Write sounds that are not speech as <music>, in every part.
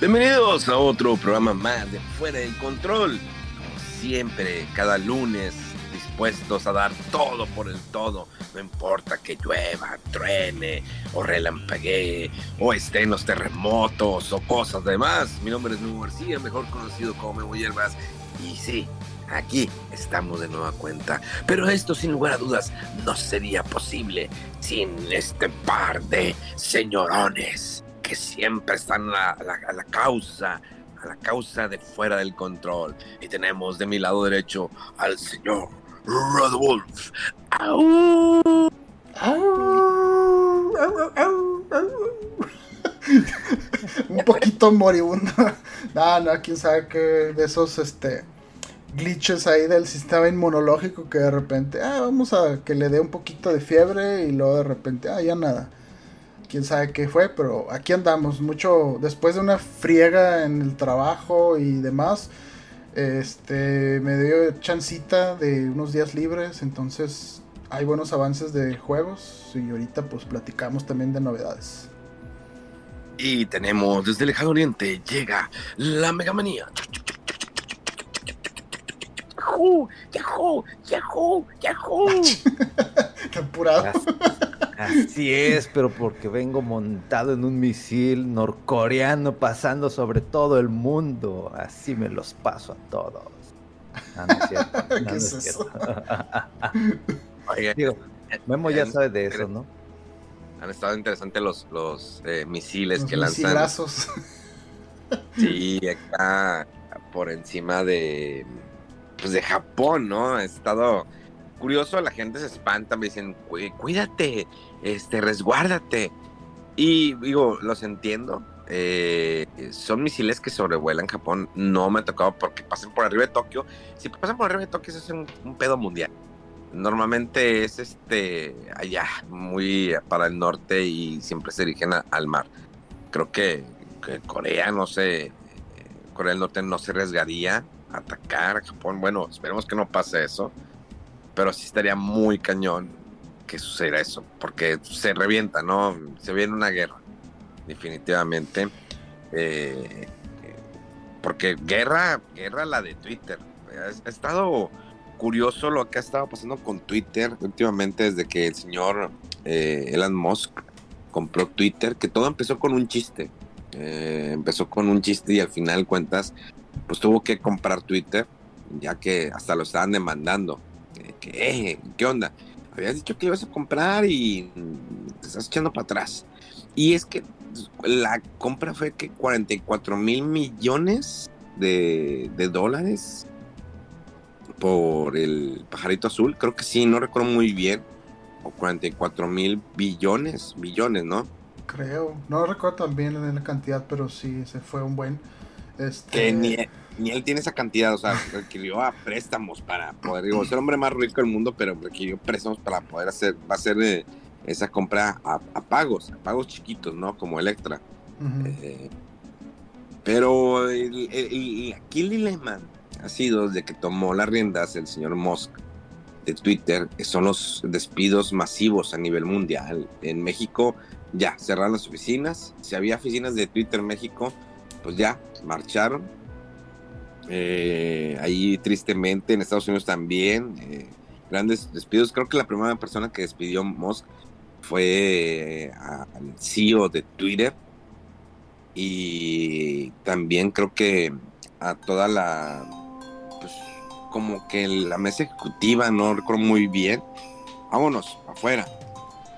Bienvenidos a otro programa más de Fuera del Control. Como siempre, cada lunes dispuestos a dar todo por el todo. No importa que llueva, truene o relampaguee o estén los terremotos o cosas demás. Mi nombre es Memo García, mejor conocido como Memo Hierbas. Y sí, aquí estamos de nueva cuenta. Pero esto sin lugar a dudas no sería posible sin este par de señorones que siempre están a la, causa, a la causa de fuera del control. Y tenemos de mi lado derecho al señor Rodolf. ¡Au! <laughs> un poquito moribundo. <laughs> no, no, quién sabe qué de esos este glitches ahí del sistema inmunológico que de repente, ah, vamos a que le dé un poquito de fiebre y luego de repente, ah, ya nada. Quién sabe qué fue, pero aquí andamos mucho después de una friega en el trabajo y demás. Este me dio chancita de unos días libres, entonces hay buenos avances de juegos y ahorita pues platicamos también de novedades. Y tenemos desde el lejano oriente llega la Megamanía. Yahoo, Yahoo, Yahoo, Yahoo. <laughs> Qué apurado. Así es, pero porque vengo montado en un misil norcoreano pasando sobre todo el mundo. Así me los paso a todos. No, no es cierto. <laughs> No, ¿Qué no es es eso? <laughs> cierto. Oigan, Digo, Memo ya sabe de eso, ¿no? Han estado interesantes los, los eh, misiles Los que lanzan. misilazos. Sí, acá por encima de pues de Japón, ¿no? Ha estado curioso, la gente se espanta, me dicen, "Cuí- cuídate, este, resguárdate. Y digo, los entiendo. eh, son misiles que sobrevuelan Japón. No me ha tocado porque pasen por arriba de Tokio. Si pasan por arriba de Tokio, eso es un, pedo mundial. Normalmente es este allá, muy para el norte y siempre se dirigen al mar. Creo que, que Corea, no sé, eh, Corea del Norte no se arriesgaría atacar a Japón. Bueno, esperemos que no pase eso, pero sí estaría muy cañón que sucediera eso, porque se revienta, ¿no? Se viene una guerra, definitivamente. Eh, porque guerra, guerra la de Twitter. Ha, ha estado curioso lo que ha estado pasando con Twitter últimamente desde que el señor eh, Elon Musk compró Twitter, que todo empezó con un chiste. Eh, empezó con un chiste y al final cuentas, pues tuvo que comprar Twitter, ya que hasta lo estaban demandando. Que, eh, ¿Qué onda? Habías dicho que ibas a comprar y te estás echando para atrás. Y es que la compra fue que 44 mil millones de, dólares por el pajarito azul. Creo que sí, no recuerdo muy bien. O 44 mil billones, billones, ¿no? Creo. No recuerdo también en la cantidad, pero sí, se fue un buen. Este, Que ni, ni él tiene esa cantidad, o sea, requirió a préstamos para poder, digo, es el hombre más rico del mundo, pero requirió préstamos para poder hacer, va a hacer eh, esa compra a, a pagos, a pagos chiquitos, ¿no? Como Electra. Eh, pero el, el- el- aquí el dilema ha sido desde que tomó las riendas el señor Musk de Twitter, que son los despidos masivos a nivel mundial. En México ya cerraron las oficinas. Si había oficinas de Twitter en México, pues ya marcharon. Eh, ahí tristemente en Estados Unidos también. eh, grandes despidos. Creo que la primera persona que despidió Musk fue eh, al CEO de Twitter y también creo que a toda la pues como que la mesa ejecutiva no recuerdo muy bien vámonos, afuera.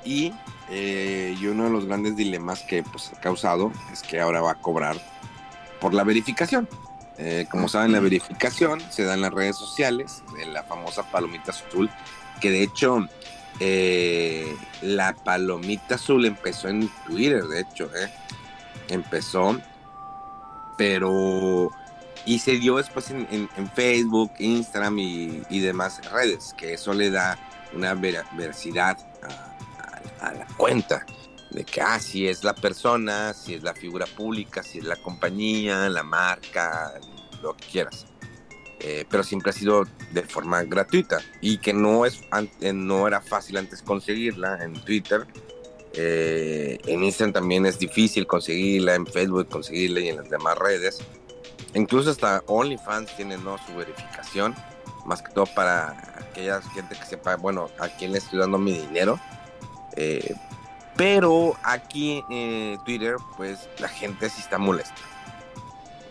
Y, eh, y uno de los grandes dilemas que pues, ha causado es que ahora va a cobrar por la verificación. Eh, como saben, la verificación se da en las redes sociales, de la famosa palomita azul, que de hecho eh, la palomita azul empezó en Twitter, de hecho, eh, empezó, pero y se dio después en, Facebook, Instagram y, demás redes, que eso le da una veracidad a, la cuenta de que, ah, si es la persona, si es la figura pública, si es la compañía, la marca, lo que quieras. Eh, pero siempre ha sido de forma gratuita y que no, es, no era fácil antes conseguirla en Twitter. Eh, en Instagram también es difícil conseguirla, en Facebook conseguirla y en las demás redes. Incluso hasta OnlyFans tiene ¿no? su verificación, más que todo para aquella gente que sepa, bueno, a quién le estoy dando mi dinero. Eh, pero aquí en Twitter, pues la gente sí está molesta.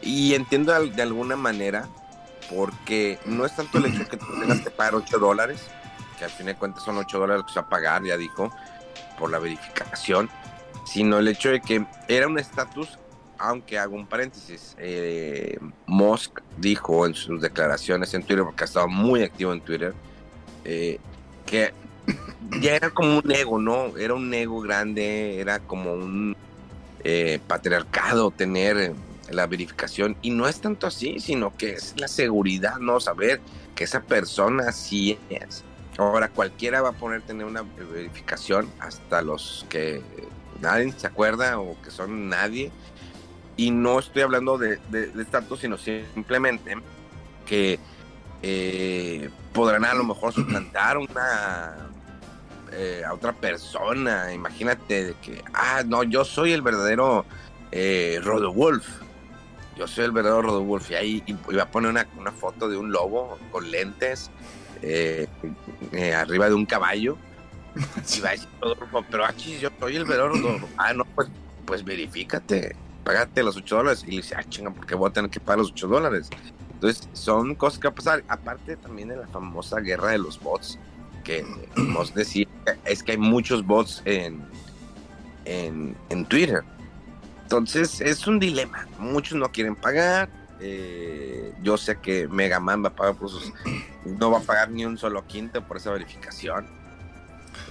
Y entiendo de alguna manera, porque no es tanto el hecho que tú tengas que pagar 8 dólares, que al fin de cuentas son 8 dólares que se va a pagar, ya dijo, por la verificación, sino el hecho de que era un estatus aunque hago un paréntesis, eh, Musk dijo en sus declaraciones en Twitter, porque ha estado muy activo en Twitter, eh, que ya era como un ego, ¿no? Era un ego grande, era como un eh, patriarcado tener la verificación. Y no es tanto así, sino que es la seguridad, ¿no? Saber que esa persona sí es. Ahora cualquiera va a poner tener una verificación, hasta los que nadie se acuerda o que son nadie y no estoy hablando de, de, sino simplemente que eh, podrán a lo mejor suplantar una eh, a otra persona. Imagínate de que, ah, no, yo soy el verdadero eh, Rodowulf. Yo soy el verdadero Rodowulf. Y ahí va a poner una, una, foto de un lobo con lentes eh, arriba de un caballo. y va a decir pero aquí yo soy el verdadero Rodowulf. Ah, no, pues, pues verifícate págate los 8 dólares. Y le dice, ah, chinga, ¿por qué voy a tener que pagar los 8 dólares? Entonces, son cosas que va a pasar. Aparte también de la famosa guerra de los bots, que hemos decir, es que hay muchos bots en, en, en, Twitter. Entonces, es un dilema. Muchos no quieren pagar. Eh, yo sé que Mega Man va a pagar por sus. <clears throat> No va a pagar ni un solo quinto por esa verificación.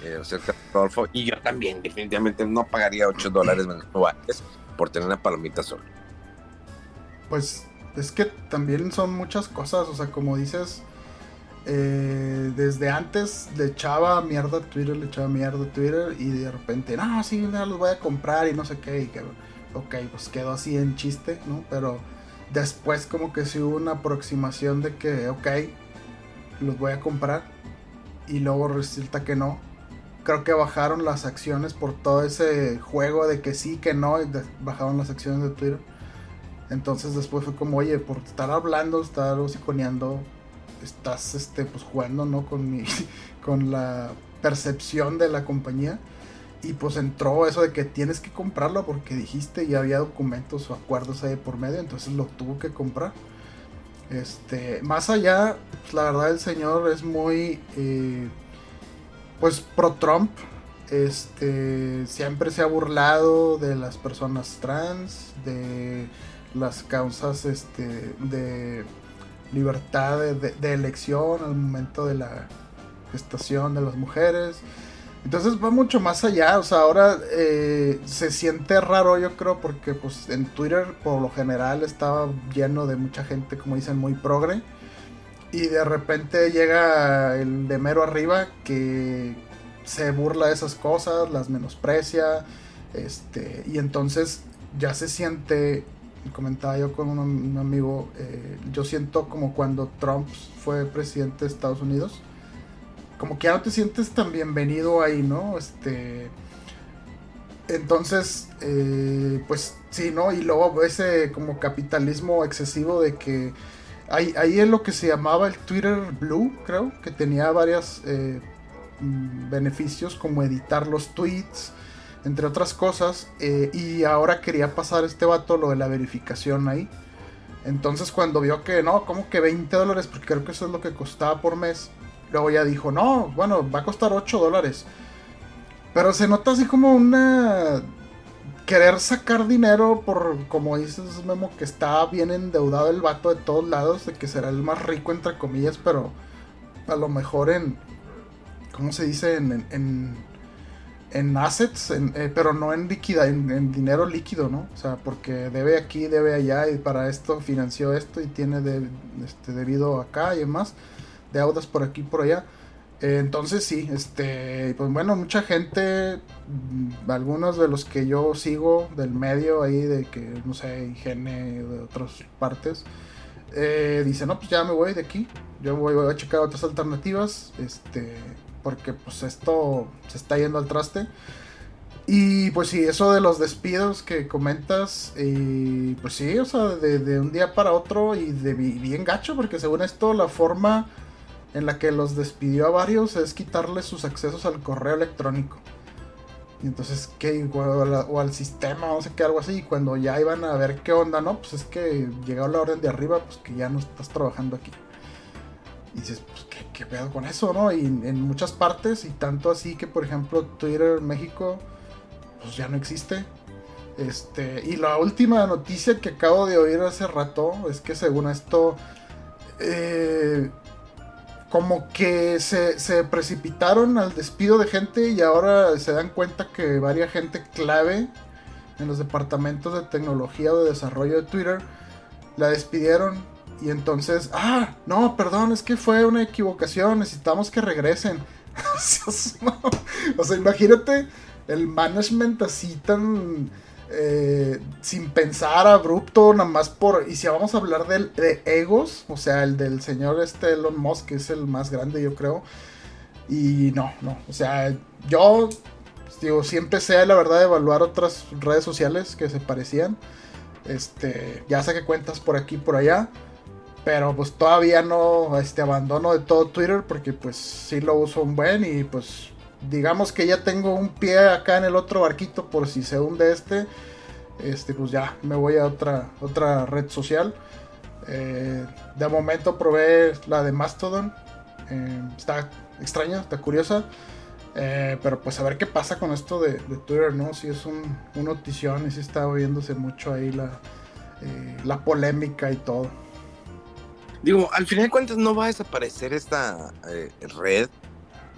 Eh, o sea, Rodolfo, y yo también, definitivamente no pagaría 8 dólares mensuales por tener una palomita solo. Pues es que también son muchas cosas, o sea, como dices, eh, desde antes le echaba mierda a Twitter, le echaba mierda a Twitter y de repente, no, sí, ya los voy a comprar y no sé qué, y que, ok, pues quedó así en chiste, ¿no? Pero después como que sí hubo una aproximación de que, ok, los voy a comprar y luego resulta que no creo que bajaron las acciones por todo ese juego de que sí, que no, y bajaron las acciones de Twitter. Entonces después fue como, oye, por estar hablando, estar psiconeando, estás este, pues jugando, ¿no? Con mi, <laughs> con la percepción de la compañía. Y pues entró eso de que tienes que comprarlo porque dijiste y había documentos o acuerdos ahí por medio, entonces lo tuvo que comprar. Este, más allá, pues, la verdad el señor es muy eh, pues pro Trump. Este siempre se ha burlado de las personas trans, de las causas este, de libertad de, elección al momento de la gestación de las mujeres. Entonces va mucho más allá, o sea, ahora eh, se siente raro yo creo porque pues en Twitter por lo general estaba lleno de mucha gente, como dicen, muy progre y de repente llega el de mero arriba que se burla de esas cosas, las menosprecia. Este, y entonces ya se siente, comentaba yo con un, amigo, eh, yo siento como cuando Trump fue presidente de Estados Unidos, como que ya no te sientes tan bienvenido ahí, ¿no? Este, entonces, eh, pues sí, ¿no? Y luego ese como capitalismo excesivo de que Ahí, ahí es lo que se llamaba el Twitter Blue, creo, que tenía varias eh, mm, beneficios como editar los tweets, entre otras cosas. Eh, y ahora quería pasar este vato lo de la verificación ahí. Entonces cuando vio que no, como que 20 dólares, porque creo que eso es lo que costaba por mes, luego ya dijo, no, bueno, va a costar 8 dólares. Pero se nota así como una... Querer sacar dinero por, como dices Memo, que está bien endeudado el vato de todos lados, de que será el más rico entre comillas, pero a lo mejor en... ¿Cómo se dice? En, assets, eh, pero no en líquida, en, dinero líquido, ¿no? O sea, porque debe aquí, debe allá, y para esto financió esto y tiene de, este, debido acá y demás, deudas por aquí por allá. Eh, entonces sí, este, pues bueno, mucha gente, mm, algunos de los que yo sigo del medio ahí, de que, no sé, higiene de otras partes, eh, dice, no, pues ya me voy de aquí, yo voy, a checar otras alternativas, este, porque pues esto se está yendo al traste. Y pues sí, eso de los despidos que comentas, y pues sí, o sea, de, de un día para otro y de bien gacho, porque según esto la forma en la que los despidió a varios es quitarles sus accesos al correo electrónico. Y entonces, ¿qué? O, al sistema, no sé qué, algo así. Y cuando ya iban a ver qué onda, ¿no? Pues es que llegó la orden de arriba, pues que ya no estás trabajando aquí. Y dices, pues, ¿qué, qué pedo con eso, no? Y en muchas partes, y tanto así que, por ejemplo, Twitter México, pues ya no existe. Este, y la última noticia que acabo de oír hace rato es que según esto, eh, como que se, precipitaron al despido de gente y ahora se dan cuenta que varias gente clave en los departamentos de tecnología o de desarrollo de Twitter la despidieron y entonces, ah, no, perdón, es que fue una equivocación, necesitamos que regresen. <laughs> o sea, imagínate el management así tan eh, sin pensar, abrupto, nada más por... Y si vamos a hablar de egos, o sea, el del señor este Elon Musk, que es el más grande, yo creo. Y no, no, o sea, yo, digo, sí empecé, la verdad, evaluar otras redes sociales que se parecían. Este, ya saqué cuentas por aquí por allá. Pero pues todavía no este, abandono de todo Twitter porque pues sí lo uso un buen y pues digamos que ya tengo un pie acá en el otro barquito por si se hunde este, este pues ya me voy a otra, otra red social. Eh, de momento probé la de Mastodon. Eh, está extraña, está curiosa. Eh, pero pues a ver qué pasa con esto de, Twitter, ¿no? Si es un, notición y si está oyéndose mucho ahí la, la polémica y todo. Digo, al final de cuentas no va a desaparecer esta red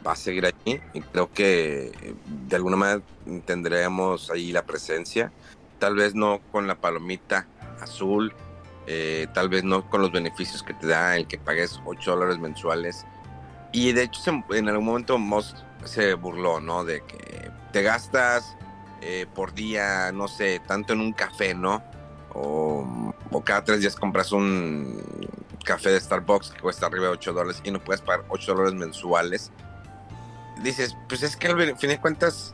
va a seguir ahí y creo que eh, de alguna manera tendremos ahí la presencia, tal vez no con la palomita azul, eh, tal vez no con los beneficios que te da el que pagues 8 dólares mensuales. Y de hecho en algún momento Musk se burló, ¿no? De que te gastas eh, por día, no sé, tanto en un café, ¿no? O, cada tres días compras un café de Starbucks que cuesta arriba de 8 dólares y no puedes pagar 8 dólares mensuales dices, pues es que al fin de cuentas,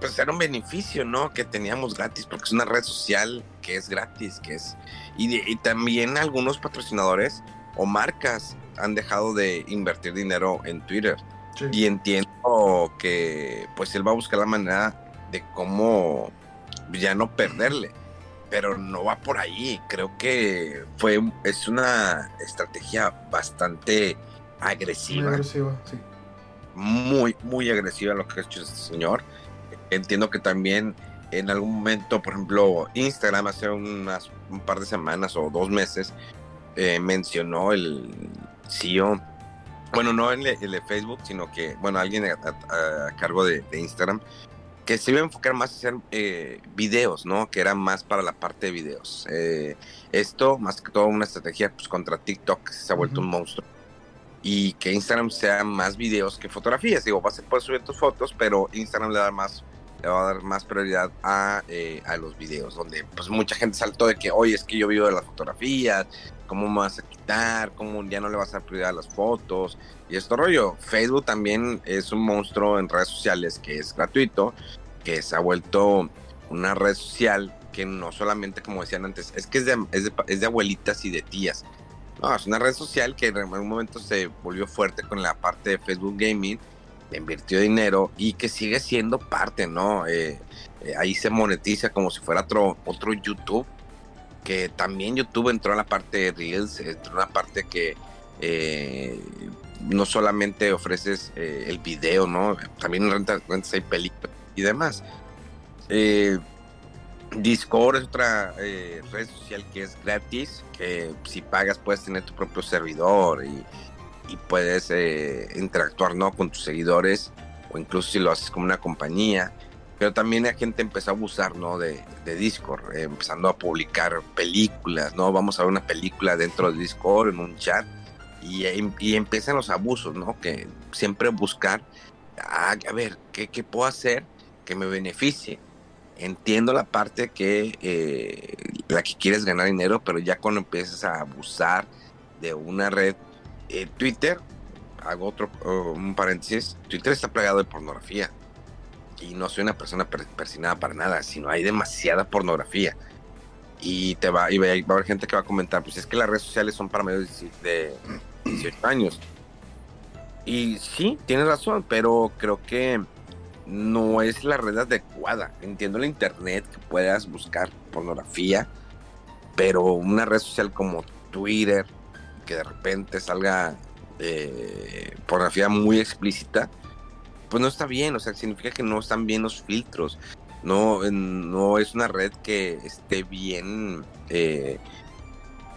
pues era un beneficio, ¿no? Que teníamos gratis, porque es una red social que es gratis, que es... Y, también algunos patrocinadores o marcas han dejado de invertir dinero en Twitter. Y entiendo que pues él va a buscar la manera de cómo ya no perderle. Pero no va por ahí. Creo que fue es una estrategia bastante agresiva. Muy agresiva, sí muy, muy agresiva lo que ha hecho este señor. Entiendo que también en algún momento, por ejemplo, Instagram hace unas, un par de semanas o dos meses eh, mencionó el CEO, bueno, no el, el, de Facebook, sino que, bueno, alguien a, cargo de, Instagram, que se iba a enfocar más en hacer eh, videos, ¿no? Que era más para la parte de videos. Eh, esto, más que todo, una estrategia pues, contra TikTok, que se ha vuelto un monstruo y que Instagram sea más videos que fotografías. Digo, vas a poder subir tus fotos, pero Instagram le, da más, le va a dar más prioridad a, eh, a los videos, donde pues mucha gente saltó de que, oye, es que yo vivo de las fotografías, ¿cómo me vas a quitar? ¿Cómo ya no le vas a dar prioridad a las fotos? Y esto rollo. Facebook también es un monstruo en redes sociales que es gratuito, que se ha vuelto una red social que no solamente, como decían antes, es que es de, es de, es de abuelitas y de tías no, es una red social que en algún momento se volvió fuerte con la parte de Facebook Gaming, invirtió dinero y que sigue siendo parte, ¿no? Eh, eh, ahí se monetiza como si fuera otro, otro YouTube, que también YouTube entró en la parte de Reels, entró en la parte que eh, no solamente ofreces el video, ¿no? También rentas, rentas hay películas y demás. Discord es otra red social que es gratis, que si pagas puedes tener tu propio servidor y, puedes interactuar ¿no? con tus seguidores o incluso si lo haces como una compañía. Pero también la gente empezó a abusar ¿no? de, Discord, empezando a publicar películas, ¿no? Vamos a ver una película dentro de Discord, en un chat, y, empiezan los abusos, ¿no? Que siempre buscar, ah, a ver, ¿qué, ¿qué, puedo hacer que me beneficie? Entiendo la parte que eh, la que quieres ganar dinero, pero ya cuando empiezas a abusar de una red, eh, Twitter, hago otro un paréntesis, Twitter está plagado de pornografía. Y no soy una persona persinada para nada, sino hay demasiada pornografía y te va, y va, a haber gente que va a comentar, pues es que las redes sociales son para medios de 18 años. Y sí, tienes razón, pero creo que no es la red adecuada. Entiendo el internet que puedas buscar pornografía, pero una red social como Twitter, que de repente salga eh, pornografía muy explícita, pues no está bien, o sea, significa que no están bien los filtros, no, no es una red que esté bien, eh,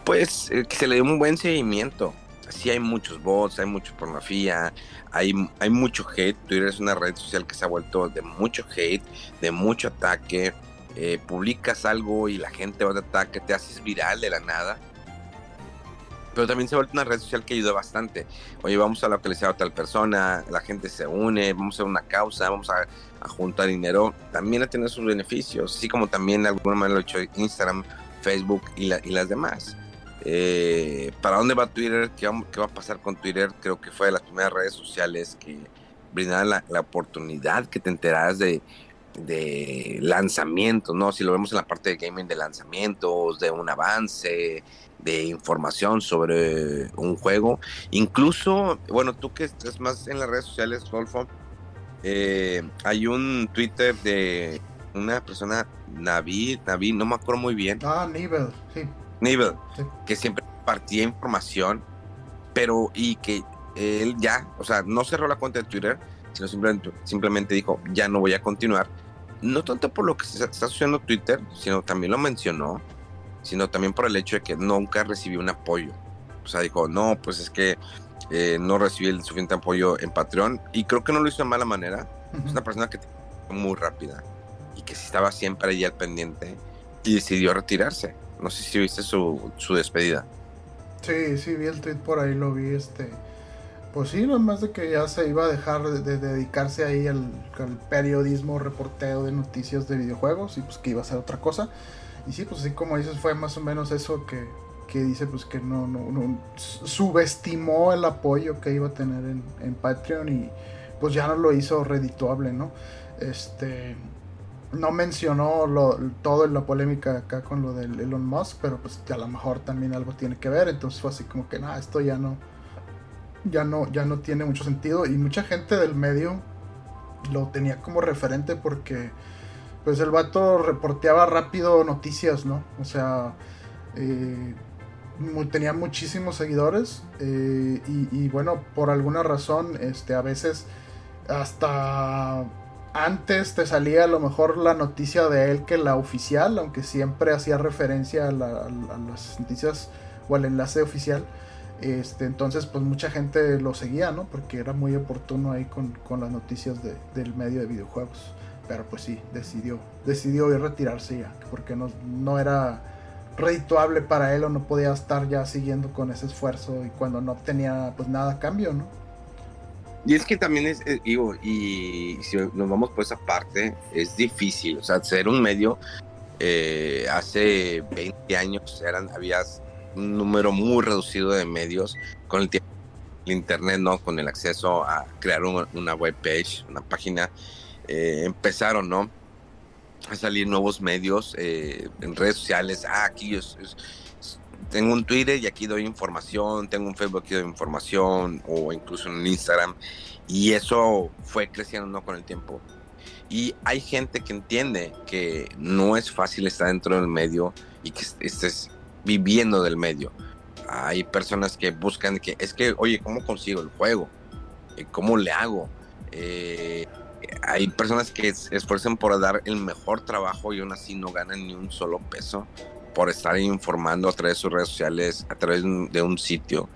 pues eh, que se le dé un buen seguimiento. Sí hay muchos bots, hay mucha pornografía, hay, hay mucho hate. Twitter es una red social que se ha vuelto de mucho hate, de mucho ataque. Eh, publicas algo y la gente va a ataque, te haces viral de la nada pero también se ha vuelto una red social que ayuda bastante. Oye, vamos a localizar a tal persona, la gente se une, vamos a hacer una causa, vamos a, juntar dinero. También a tener sus beneficios, así como también de alguna manera lo ha hecho Instagram, Facebook y, las demás. Eh, ¿Para dónde va Twitter? ¿Qué va, a pasar con Twitter? Creo que fue de las primeras redes sociales que brindaban la, oportunidad que te enteraras de, de lanzamientos, ¿no? Si lo vemos en la parte de gaming de lanzamientos, de un avance, de información sobre un juego. Incluso, bueno, tú que estás más en las redes sociales, Rolfo, eh, hay un Twitter de una persona, Navi, Navi, no me acuerdo muy bien. Ah, Nivel, sí. Nivel, que siempre compartía información, pero y que él ya, o sea, no cerró la cuenta de Twitter, sino simplemente, simplemente dijo, ya no voy a continuar. No tanto por lo que se está sucediendo Twitter, sino también lo mencionó sino también por el hecho de que nunca recibió un apoyo. O sea, dijo, no, pues es que eh, no recibí el suficiente apoyo en Patreon y creo que no lo hizo de mala manera. Es una persona que muy rápida y que estaba siempre allí al pendiente y decidió retirarse. No sé si viste su, su despedida. Sí, sí, vi el tweet por ahí, lo vi, este... Pues sí, más de que ya se iba a dejar de, dedicarse ahí al, al, periodismo, reporteo de noticias de videojuegos y pues que iba a hacer otra cosa. Y sí, pues así como dices, fue más o menos eso que, dice pues que no, no, subestimó el apoyo que iba a tener en, Patreon y pues ya no lo hizo redituable, ¿no? Este no mencionó lo, todo en la polémica acá con lo del Elon Musk, pero pues a lo mejor también algo tiene que ver, entonces fue así como que nada, esto ya no ya no ya no tiene mucho sentido y mucha gente del medio lo tenía como referente porque pues el vato reporteaba rápido noticias, ¿no? O sea, eh, tenía muchísimos seguidores eh, y, bueno, por alguna razón, este, a veces hasta antes te salía a lo mejor la noticia de él que la oficial, aunque siempre hacía referencia a, las noticias o al enlace oficial. Este, entonces, pues mucha gente lo seguía, ¿no? Porque era muy oportuno ahí con, las noticias del medio de videojuegos pero pues sí, decidió, decidió retirarse ya, porque no, no era redituable para él o no podía estar ya siguiendo con ese esfuerzo y cuando no obtenía pues nada a cambio, ¿no? Y es que también es, eh, digo, y si nos vamos por esa parte, es difícil, o sea, ser un medio, eh, hace 20 años eran, había un número muy reducido de medios con el tiempo, el internet, ¿no? Con el acceso a crear una web page, una página, eh, empezaron, ¿no? A salir nuevos medios eh, en redes sociales. Ah, aquí tengo un Twitter y aquí doy información, tengo un Facebook y doy información, o incluso en Instagram. Y eso fue creciendo ¿no? con el tiempo. Y hay gente que entiende que no es fácil estar dentro del medio y que estés viviendo del medio. Hay personas que buscan que, es que, oye, ¿cómo consigo el juego? Eh, ¿Cómo le hago? Eh, hay personas que se esfuerzan por dar el mejor trabajo y aún así no ganan ni un solo peso por estar informando a través de sus redes sociales, a través de un sitio.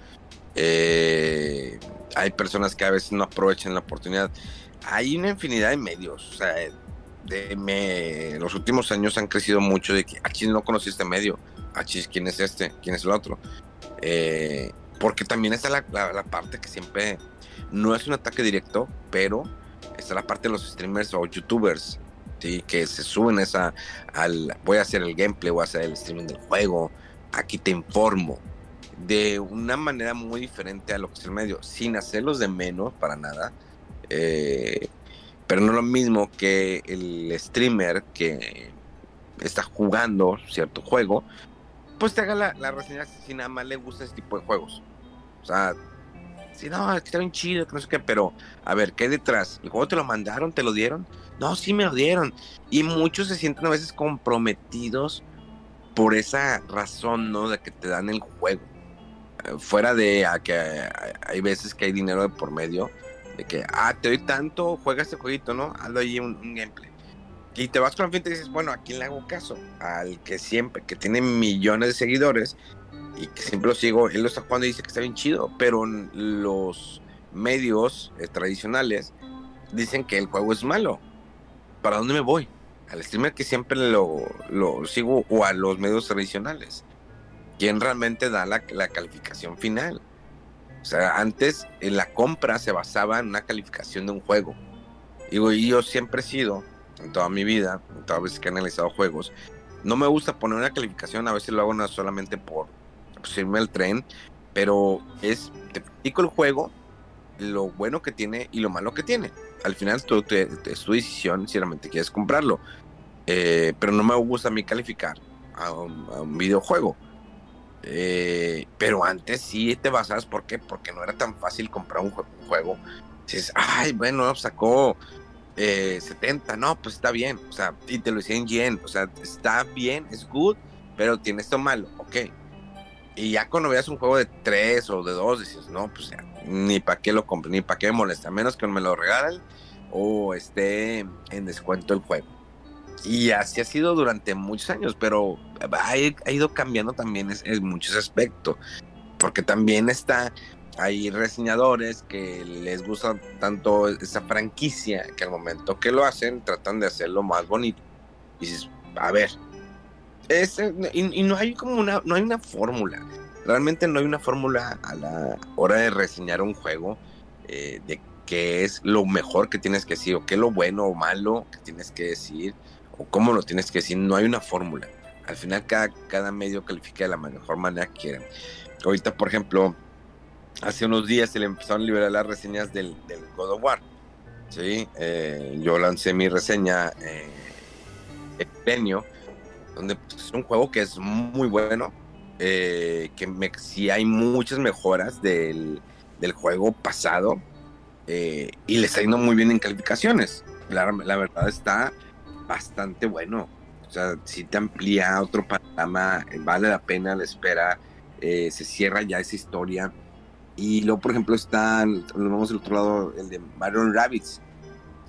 Eh, hay personas que a veces no aprovechan la oportunidad. Hay una infinidad de medios. De me, los últimos años han crecido mucho de que aquí no conocí este medio. Achis, ¿quién es este? ¿Quién es el otro? Eh, porque también está la, parte que siempre no es un ataque directo, pero está la parte de los streamers o youtubers ¿sí? que se suben esa al voy a hacer el gameplay, voy a hacer el streaming del juego, aquí te informo de una manera muy diferente a lo que es el medio, sin hacerlos de menos para nada. Eh, pero no lo mismo que el streamer que está jugando cierto juego, pues te haga la, reseña si nada más le gusta ese tipo de juegos. O sea, si no, es que está bien chido, que no sé qué, pero a ver, ¿qué detrás? ¿El juego te lo mandaron? ¿Te lo dieron? No, sí me lo dieron. Y muchos se sienten a veces comprometidos por esa razón, ¿no? De que te dan el juego. Eh, fuera de que hay veces que hay dinero de por medio, de que, ah, te doy tanto, juega este jueguito, ¿no? Hazlo ahí un, un gameplay. Y te vas con la gente y dices, bueno, ¿a quién le hago caso? Al que siempre, que tiene millones de seguidores y que siempre lo sigo, él lo está jugando y dice que está bien chido, pero los medios eh, tradicionales dicen que el juego es malo. ¿Para dónde me voy? Al streamer que siempre lo, lo sigo o a los medios tradicionales. ¿Quién realmente da la, la calificación final? O sea, antes en la compra se basaba en una calificación de un juego. Y yo siempre he sido, en toda mi vida, en todas veces que he analizado juegos, no me gusta poner una calificación, a veces lo hago no solamente por irme al tren, pero es, te explico el juego, lo bueno que tiene y lo malo que tiene. Al final tú, es tu decisión si realmente quieres comprarlo. Eh, pero no me gusta a mí calificar a un, videojuego. Eh, pero antes sí te basas, ¿por qué? Porque no era tan fácil comprar un, juego. Dices, ay, bueno, sacó 70, eh, no, pues está bien. O sea, y te lo decía en yen, o sea, está bien, es good, pero tiene esto malo, ok y ya cuando veas un juego de tres o de dos, dices, no, pues ni para qué lo compro, ni para qué me molesta, a menos que me lo regalen o esté en descuento el juego. Y así ha sido durante muchos años, pero ha, ido cambiando también en, muchos aspectos. Porque también está, hay reseñadores que les gusta tanto esa franquicia que al momento que lo hacen tratan de hacerlo más bonito. Y dices, a ver, y, no hay como una, no hay una fórmula. Realmente no hay una fórmula a la hora de reseñar un juego eh, de qué es lo mejor que tienes que decir, o qué es lo bueno o malo que tienes que decir, o cómo lo tienes que decir. No hay una fórmula. Al final cada, cada medio califica de la mejor manera que quieran. Ahorita, por ejemplo, hace unos días se le empezaron a liberar las reseñas del, God of War. ¿sí? Eh, yo lancé mi reseña eh, el donde pues, es un juego que es muy bueno, eh, que me, sí hay muchas mejoras del, del juego pasado eh, y le está yendo muy bien en calificaciones. La, verdad está bastante bueno. O sea, si te amplía otro panorama, vale la pena la espera, eh, se cierra ya esa historia. Y luego, por ejemplo, está, nos vamos al otro lado, el de Mario Rabbits,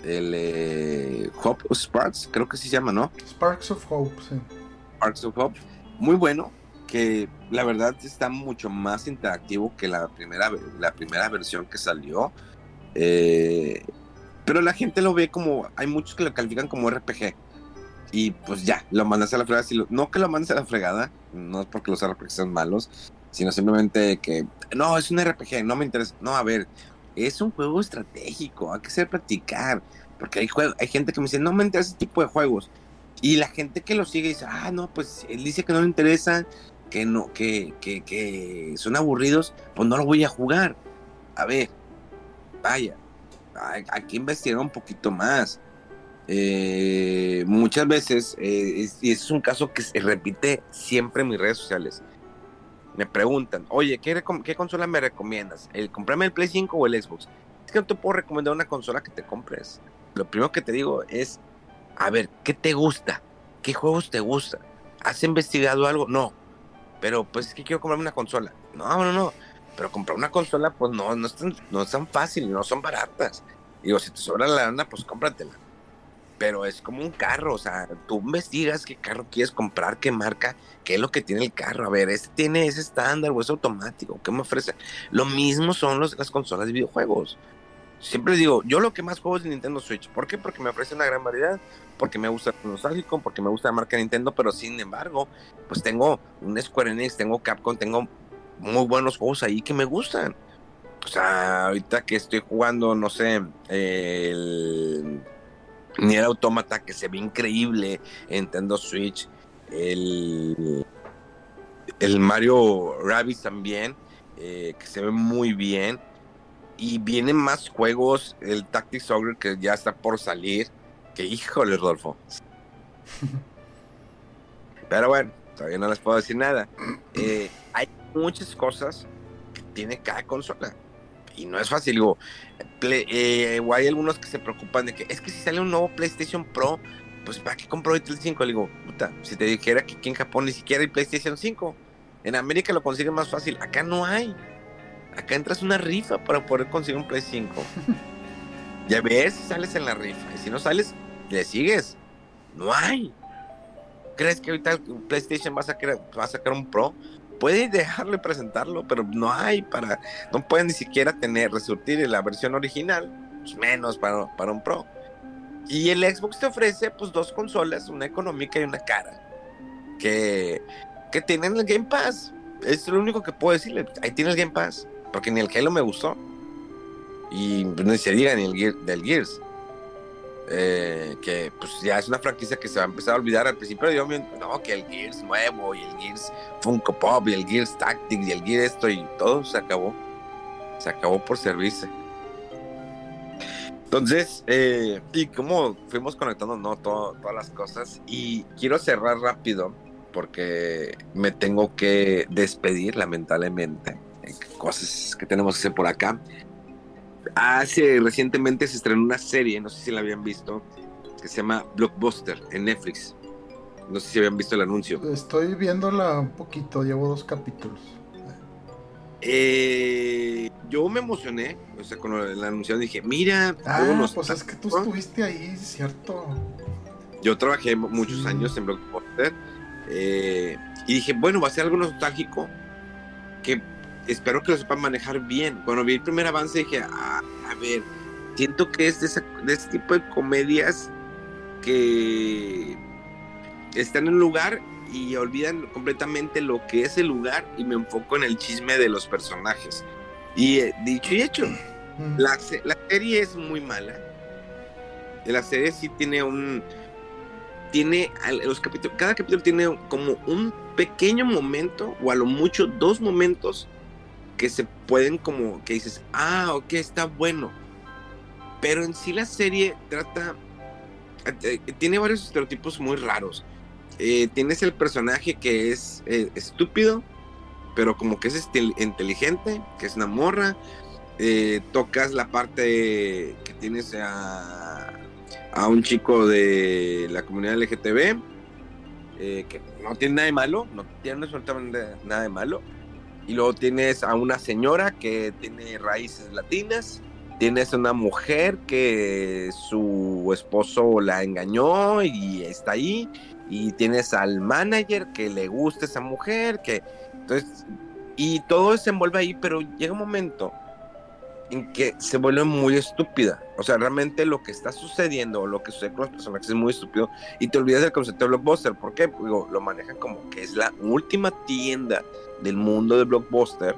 el eh, Hope of Sparks, creo que sí se llama, ¿no? Sparks of Hope, sí. Sparks of Hope, muy bueno, que la verdad está mucho más interactivo que la primera, la primera versión que salió. Eh, pero la gente lo ve como, hay muchos que lo califican como RPG. Y pues ya, lo mandas a la fregada. no que lo mandes a la fregada, no es porque los RPGs son malos, sino simplemente que, no, es un RPG, no me interesa. No, a ver, es un juego estratégico, hay que saber practicar. Porque hay, hay gente que me dice, no me interesa ese tipo de juegos. Y la gente que lo sigue dice, ah, no, pues él dice que no le interesa, que no, que, que, que son aburridos, pues no lo voy a jugar. A ver, vaya, hay, que investigar un poquito más. Eh, muchas veces, eh, y es un caso que se repite siempre en mis redes sociales me preguntan, oye, ¿qué, ¿qué, consola me recomiendas? ¿El comprarme el Play 5 o el Xbox? Es que no te puedo recomendar una consola que te compres. Lo primero que te digo es, a ver, ¿qué te gusta? ¿Qué juegos te gustan? ¿Has investigado algo? No. Pero pues es que quiero comprarme una consola. No, no, no. Pero comprar una consola, pues no, no es tan, no es tan fácil, no son baratas. Digo, si te sobra la lana, pues cómpratela. Pero es como un carro, o sea, tú investigas qué carro quieres comprar, qué marca, qué es lo que tiene el carro. A ver, este tiene ese estándar o es automático, ¿qué me ofrece? Lo mismo son los, las consolas de videojuegos. Siempre digo, yo lo que más juego es Nintendo Switch. ¿Por qué? Porque me ofrece una gran variedad, porque me gusta el nostálgico, porque me gusta la marca Nintendo, pero sin embargo, pues tengo un Square Enix, tengo Capcom, tengo muy buenos juegos ahí que me gustan. O sea, ahorita que estoy jugando, no sé, el Nier Automata, que se ve increíble en Nintendo Switch, el, el Mario Rabbids también, eh, que se ve muy bien. Y vienen más juegos, el Tactics Ogre que ya está por salir, que híjole, Rodolfo. <laughs> Pero bueno, todavía no les puedo decir nada. Eh, hay muchas cosas que tiene cada consola. Y no es fácil, digo, eh, o hay algunos que se preocupan de que es que si sale un nuevo PlayStation Pro, pues ¿para qué compro ahorita el 5? Le digo, puta, si te dijera que aquí en Japón ni siquiera hay PlayStation 5. En América lo consiguen más fácil, acá no hay. Acá entras una rifa para poder conseguir un Play 5. <laughs> ya ves si sales en la rifa. Y si no sales, le sigues. No hay. ¿Crees que ahorita PlayStation va a sacar, va a sacar un Pro? Puede dejarle presentarlo, pero no hay para. No pueden ni siquiera tener, resurtir la versión original, pues menos para, para un Pro. Y el Xbox te ofrece pues dos consolas, una económica y una cara. Que, que tienen el Game Pass. Es lo único que puedo decirle. Ahí tiene el Game Pass. Porque ni el Halo me gustó. Y pues, ni se diga ni el del Gears. Eh, que pues ya es una franquicia que se va a empezar a olvidar al principio. Yo no que el Gears nuevo y el Gears Funko Pop y el Gears Tactics y el Gears esto y todo se acabó. Se acabó por servirse. Entonces eh, y como fuimos conectando no todas las cosas. Y quiero cerrar rápido porque me tengo que despedir lamentablemente. Cosas que tenemos que hacer por acá hace recientemente se estrenó una serie, no sé si la habían visto, que se llama Blockbuster en Netflix. No sé si habían visto el anuncio. Estoy viéndola un poquito, llevo dos capítulos. Eh, yo me emocioné, o sea, con el anuncio dije, mira, ah, pues es que tú estuviste ahí, cierto. Yo trabajé muchos años en Blockbuster eh, y dije, bueno, va a ser algo nostálgico que espero que lo sepan manejar bien. Cuando vi el primer avance dije, ah, a ver, siento que es de, ese tipo de comedias que están en un lugar y olvidan completamente lo que es el lugar y me enfoco en el chisme de los personajes. Y eh, dicho y hecho, la, la, serie es muy mala. La serie sí tiene un... Tiene los capítulos, cada capítulo tiene como un pequeño momento o a lo mucho dos momentos que se pueden como que dices, ah, ok, está bueno. Pero en sí la serie trata, eh, eh, tiene varios estereotipos muy raros. Eh, tienes el personaje que es estúpido, pero como que es inteligente, que es una morra. tocas la parte que tienes a, a un chico de la comunidad LGTB, que no tiene nada de malo, no tiene absolutamente nada de malo y luego tienes a una señora que tiene raíces latinas. Tienes a una mujer que su esposo la engañó y está ahí. Y tienes al manager que le gusta esa mujer. que Entonces, y todo se envuelve ahí, pero llega un momento en que se vuelve muy estúpida. O sea, realmente lo que está sucediendo lo que sucede con los personajes es muy estúpido y te olvidas del concepto de blockbuster. ¿Por qué? Digo, lo manejan como que es la última tienda del mundo de blockbuster.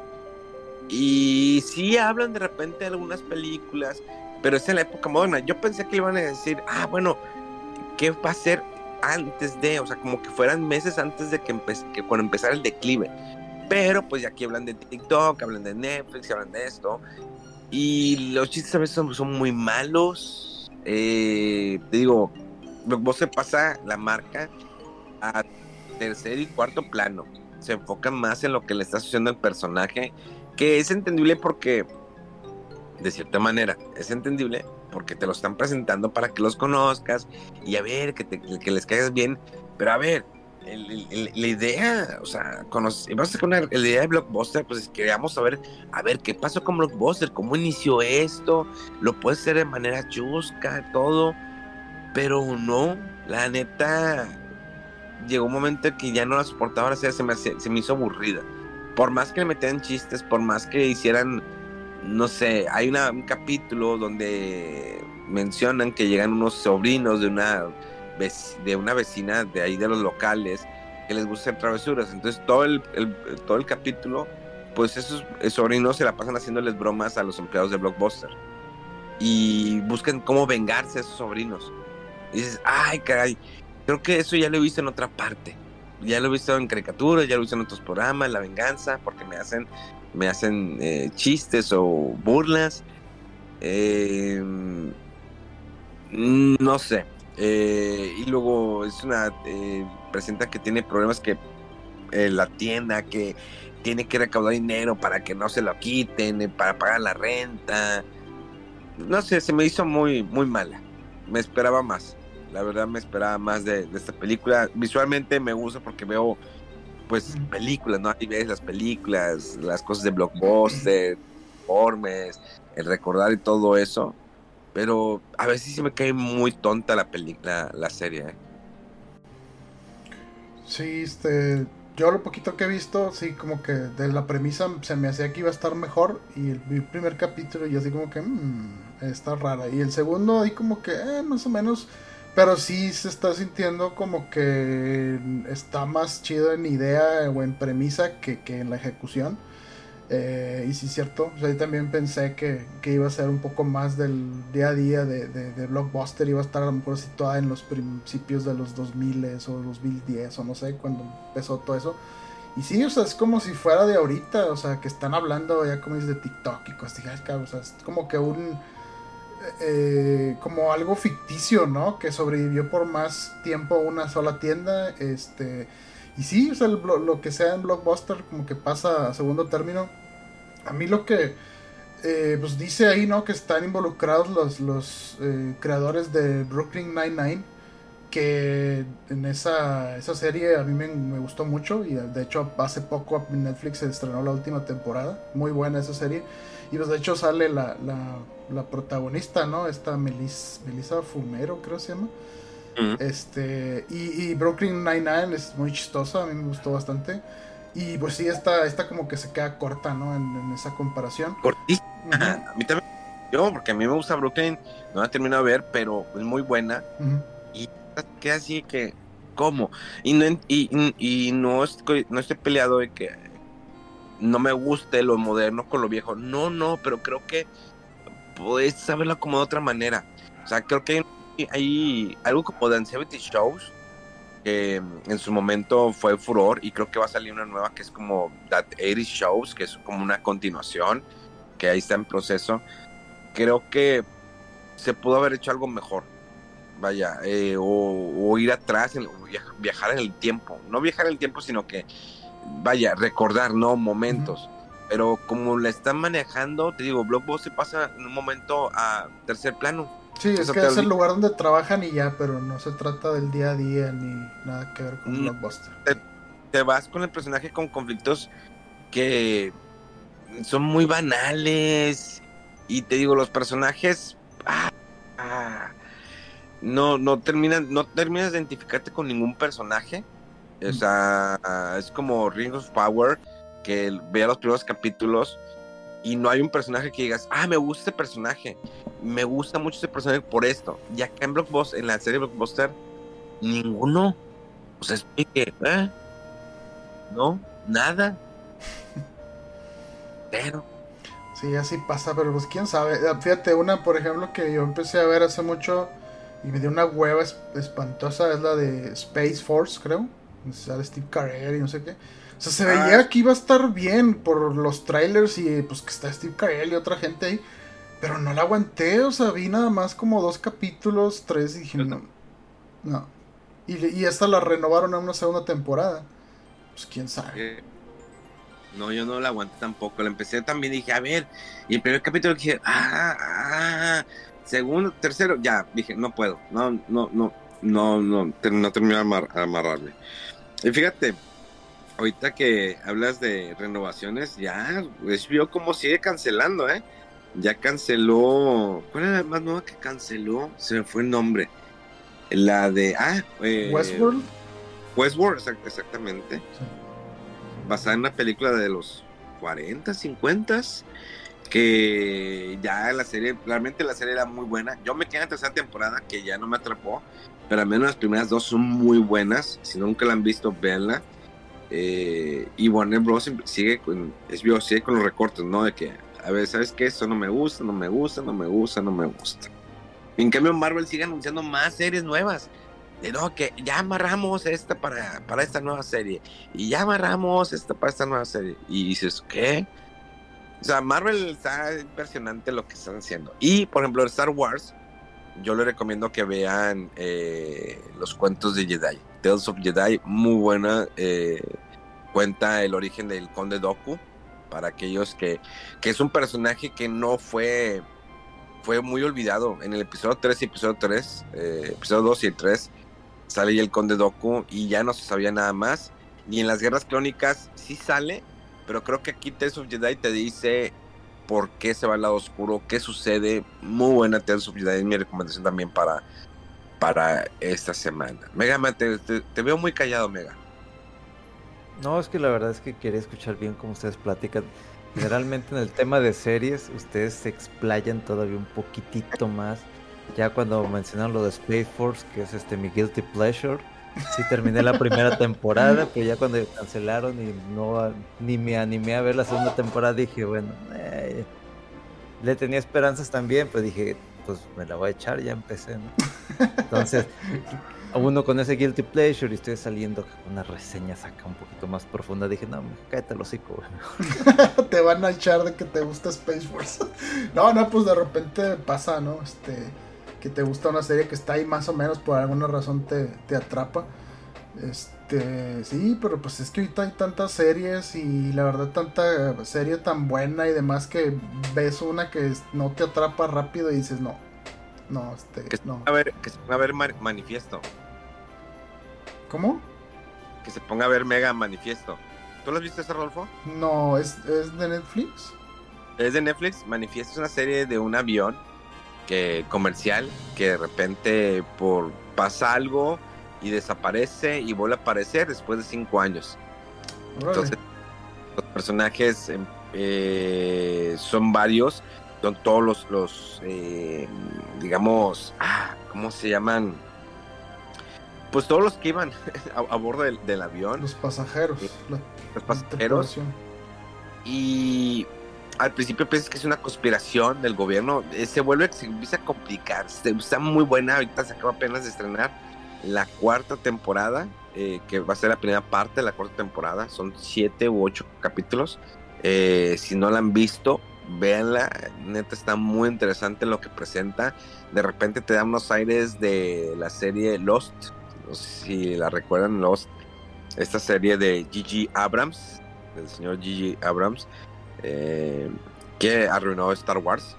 Y sí hablan de repente de algunas películas, pero es en la época moderna. Yo pensé que iban a decir, ah, bueno, ¿qué va a ser antes de? O sea, como que fueran meses antes de que, que empezara el declive. Pero pues ya aquí hablan de TikTok, hablan de Netflix, hablan de esto. Y los chistes a veces son, muy malos. Eh, te digo, vos se pasa la marca a tercer y cuarto plano. Se enfoca más en lo que le está sucediendo al personaje, que es entendible porque, de cierta manera, es entendible porque te lo están presentando para que los conozcas y a ver, que, que les caigas bien. Pero a ver, la idea, o sea, vamos con la idea de Blockbuster, pues queríamos saber, a ver, ¿qué pasó con Blockbuster? ¿Cómo inició esto? ¿Lo puede hacer de manera chusca, todo? Pero no, la neta, llegó un momento que ya no la soportaba, ahora se me, se me hizo aburrida. Por más que le metieran chistes, por más que hicieran, no sé, hay un capítulo donde mencionan que llegan unos sobrinos de una de una vecina de ahí de los locales que les gusta hacer travesuras. Entonces todo el, todo el capítulo, pues esos sobrinos se la pasan haciéndoles bromas a los empleados de Blockbuster. Y buscan cómo vengarse a esos sobrinos. Y dices, ay, caray, creo que eso ya lo he visto en otra parte. Ya lo he visto en caricaturas, ya lo he visto en otros programas, la venganza, porque me hacen, me hacen eh, chistes o burlas. Eh, no sé, eh, y luego es una. Eh, presenta que tiene problemas que eh, la tienda, que tiene que recaudar dinero para que no se lo quiten, para pagar la renta. No sé, se me hizo muy, muy mala. Me esperaba más. La verdad me esperaba más de, esta película. Visualmente me gusta porque veo pues películas, ¿no? Ahí ves las películas, las cosas de blockbuster, informes, el recordar y todo eso. Pero a veces sí me cae muy tonta la película, la serie. ¿eh? Sí, este. Yo lo poquito que he visto, sí, como que de la premisa se me hacía que iba a estar mejor. Y el, primer capítulo, y así como que. Mmm, está rara. Y el segundo, ahí como que, eh, más o menos. Pero sí se está sintiendo como que está más chido en idea o en premisa que, que en la ejecución. Eh, y sí, cierto. yo también pensé que, iba a ser un poco más del día a día de, Blockbuster. Iba a estar a lo mejor situada en los principios de los 2000 o 2010 o no sé, cuando empezó todo eso. Y sí, o sea, es como si fuera de ahorita. O sea, que están hablando ya como es de TikTok y cosas. O sea, es como que un. Eh, como algo ficticio, ¿no? Que sobrevivió por más tiempo una sola tienda. Este y sí, lo, que sea en Blockbuster como que pasa a segundo término. A mí lo que eh, pues dice ahí, ¿no? Que están involucrados los, los eh, creadores de Brooklyn Nine-Nine. Que en esa, esa serie a mí me, gustó mucho. Y de hecho hace poco Netflix se estrenó la última temporada. Muy buena esa serie. Y pues de hecho sale la, la, protagonista, ¿no? Esta Melissa Fumero, creo que se llama. Este, y, Brooklyn Nine-Nine es muy chistosa, a mí me gustó bastante. Y pues sí, esta, esta como que se queda corta, ¿no? En, esa comparación. Cortísima. A mí también. Yo, porque a mí me gusta Brooklyn, no la he terminado de ver, pero es muy buena. Y queda así que, ¿cómo? Y no, y, y no, estoy, no estoy peleado de que no me guste lo moderno con lo viejo. No, no, pero creo que puedes saberlo como de otra manera. O sea, creo que hay hay algo como 70 Shows, que en su momento fue furor y creo que va a salir una nueva que es como That 80 Shows, que es como una continuación, que ahí está en proceso. Creo que se pudo haber hecho algo mejor, vaya, eh, o, ir atrás, viajar en el tiempo, no viajar en el tiempo, sino que, vaya, recordar, ¿no? Momentos. Pero como la están manejando, te digo, Blockbuster pasa en un momento a tercer plano Sí, es que es el lugar donde trabajan y ya, pero no se trata del día a día ni nada que ver con mm, Blockbuster. Te, vas con el personaje con conflictos que son muy banales. Y te digo, los personajes. Ah, ah, no, no terminan, no terminas de identificarte con ningún personaje. O sea, es como Ring of Power, que vea los primeros capítulos y no hay un personaje que digas, ah, me gusta este personaje, me gusta mucho este personaje por esto. Y acá en Blockbuster, en la serie Blockbuster, ninguno. O sea, es que, ¿eh? No, nada. <laughs> Pero. Sí, así pasa, pero pues quién sabe. Eh, fíjate, una, por ejemplo, que yo empecé a ver hace mucho y me dio una hueva espantosa, es la de Space Force, creo. De Steve Carell y no sé qué. O sea, se veía ah. que iba a estar bien por los trailers y pues que está Steve Carell y otra gente ahí. Pero no la aguanté, o sea, vi nada más como dos capítulos, tres y dije, no. No. Y, y esta la renovaron a una segunda temporada. Pues quién sabe. No, yo no la aguanté tampoco. La empecé también dije, a ver. Y el primer capítulo dije, ah, ah. Segundo, tercero, ya. Dije, no puedo. No, no, no, no, no, no terminé de amarrarme. Y fíjate, ahorita que hablas de renovaciones, ya vio cómo sigue cancelando, ¿eh? Ya canceló. ¿Cuál era la más nueva que canceló? Se me fue el nombre. La de. Ah, eh, Westworld. Westworld, exactamente. Basada en una película de los 40, 50 que ya la serie, realmente la serie era muy buena. Yo me quedé en la tercera temporada que ya no me atrapó, pero al menos las primeras dos son muy buenas. Si nunca la han visto, véanla. Eh, y Warner Bros. sigue con, sigue con los recortes, ¿no? De que, a ver, ¿sabes qué? Esto no me gusta, no me gusta, no me gusta, no me gusta. En cambio, Marvel sigue anunciando más series nuevas. De no, que ya amarramos esta para, para esta nueva serie. Y ya amarramos esta para esta nueva serie. Y dices, ¿qué? O sea, Marvel está impresionante lo que están haciendo. Y, por ejemplo, Star Wars, yo le recomiendo que vean eh, los cuentos de Jedi. Tales of Jedi, muy buena. Eh, cuenta el origen del Conde Doku. Para aquellos que, que es un personaje que no fue, fue muy olvidado. En el episodio 3 y episodio 3, eh, episodio 2 y el 3, sale el Conde Doku y ya no se sabía nada más. Y en las guerras clónicas sí sale, pero creo que aquí Tales of Jedi te dice por qué se va al lado oscuro, qué sucede. Muy buena Tales of Jedi, es mi recomendación también para, para esta semana. Mega, te, te, veo muy callado, Mega. No, es que la verdad es que quería escuchar bien cómo ustedes platican. Generalmente en el tema de series, ustedes se explayan todavía un poquitito más. Ya cuando mencionaron lo de Space Force, que es este mi guilty pleasure, Sí, terminé la primera temporada, pero ya cuando cancelaron y no ni me animé a ver la segunda temporada, dije, bueno, eh, le tenía esperanzas también, pero dije, pues me la voy a echar, ya empecé, ¿no? Entonces, <laughs> uno con ese guilty pleasure y estoy saliendo con una reseña acá un poquito más profunda, dije, no, cállate el hocico, <laughs> te van a echar de que te gusta Space Force. <laughs> no, no, pues de repente pasa, ¿no? Este que te gusta una serie que está ahí más o menos por alguna razón te, atrapa. Este, sí, pero pues es que ahorita hay tantas series y la verdad tanta serie tan buena y demás que ves una que no te atrapa rápido y dices no. No, este, que no. A ver, que se ponga a ver manifiesto. ¿Cómo? Que se ponga a ver Mega Manifiesto. ¿Tú lo has visto ese, Rolfo? No, ¿es, ¿es de Netflix? Es de Netflix. Manifiesto es una serie de un avión que comercial que de repente por pasa algo y desaparece y vuelve a aparecer después de cinco años. Entonces los personajes em, eh, son varios, son todos los, los eh, digamos, ah, ¿cómo se llaman? Pues todos los que iban <laughs> a, bordo del, avión. Los pasajeros. los pasajeros. Y al principio piensas que es una conspiración del gobierno, eh, se vuelve, se empieza a complicar, está muy buena, ahorita se acaba apenas de estrenar la cuarta temporada, eh, que va a ser la primera parte de la cuarta temporada, son siete u ocho capítulos, eh, si no la han visto, véanla, neta está muy interesante lo que presenta, de repente te da unos aires de la serie Lost, no sé si la recuerdan, Lost, esta serie de Gigi Abrams, del señor Gigi Abrams, eh, que arruinó Star Wars.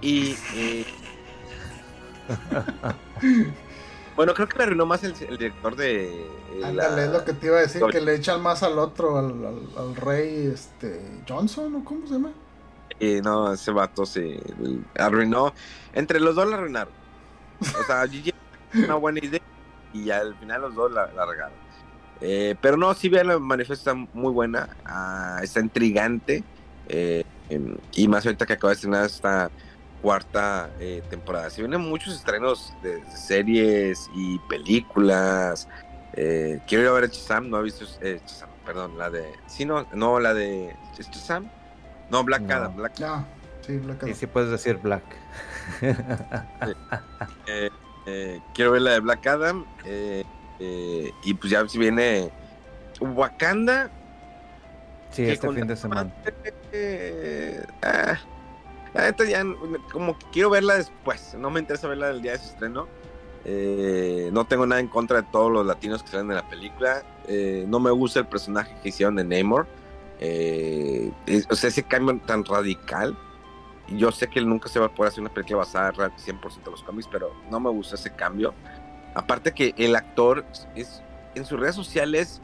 Y. <laughs> bueno, creo que le arruinó más el, director de. Ándale, es lo que te iba a decir, que le echan más al otro, al, rey este Johnson, ¿o cómo se llama? No, ese vato se arruinó. Entre los dos la arruinaron. O sea, Gigi una buena idea y al final los dos la, la regaron. Eh, pero no, si vean la manifiesto está muy buena, ah, está intrigante. Eh, y más ahorita que acaba de estrenar esta cuarta eh, temporada. Se vienen muchos estrenos de, series y películas. quiero ir a ver a Chazam, no he visto Chazam, perdón, la de. Sí, no, no, la de. Chazam? No, Black Adam. Black... No, sí, Black Adam. Y sí puedes decir Black. quiero ver la de Black Adam. Eh, eh, y pues ya si viene Wakanda. Sí, este fin de semana. Eh, ah, ya como que quiero verla después. No me interesa verla del día de su estreno. Eh, no tengo nada en contra de todos los latinos que salen de la película. no me gusta el personaje que hicieron de Namor. o sea, ese cambio tan radical. Yo sé que nunca se va a poder hacer una película basada 100% en los cómics, pero no me gusta ese cambio. Aparte que el actor es en sus redes sociales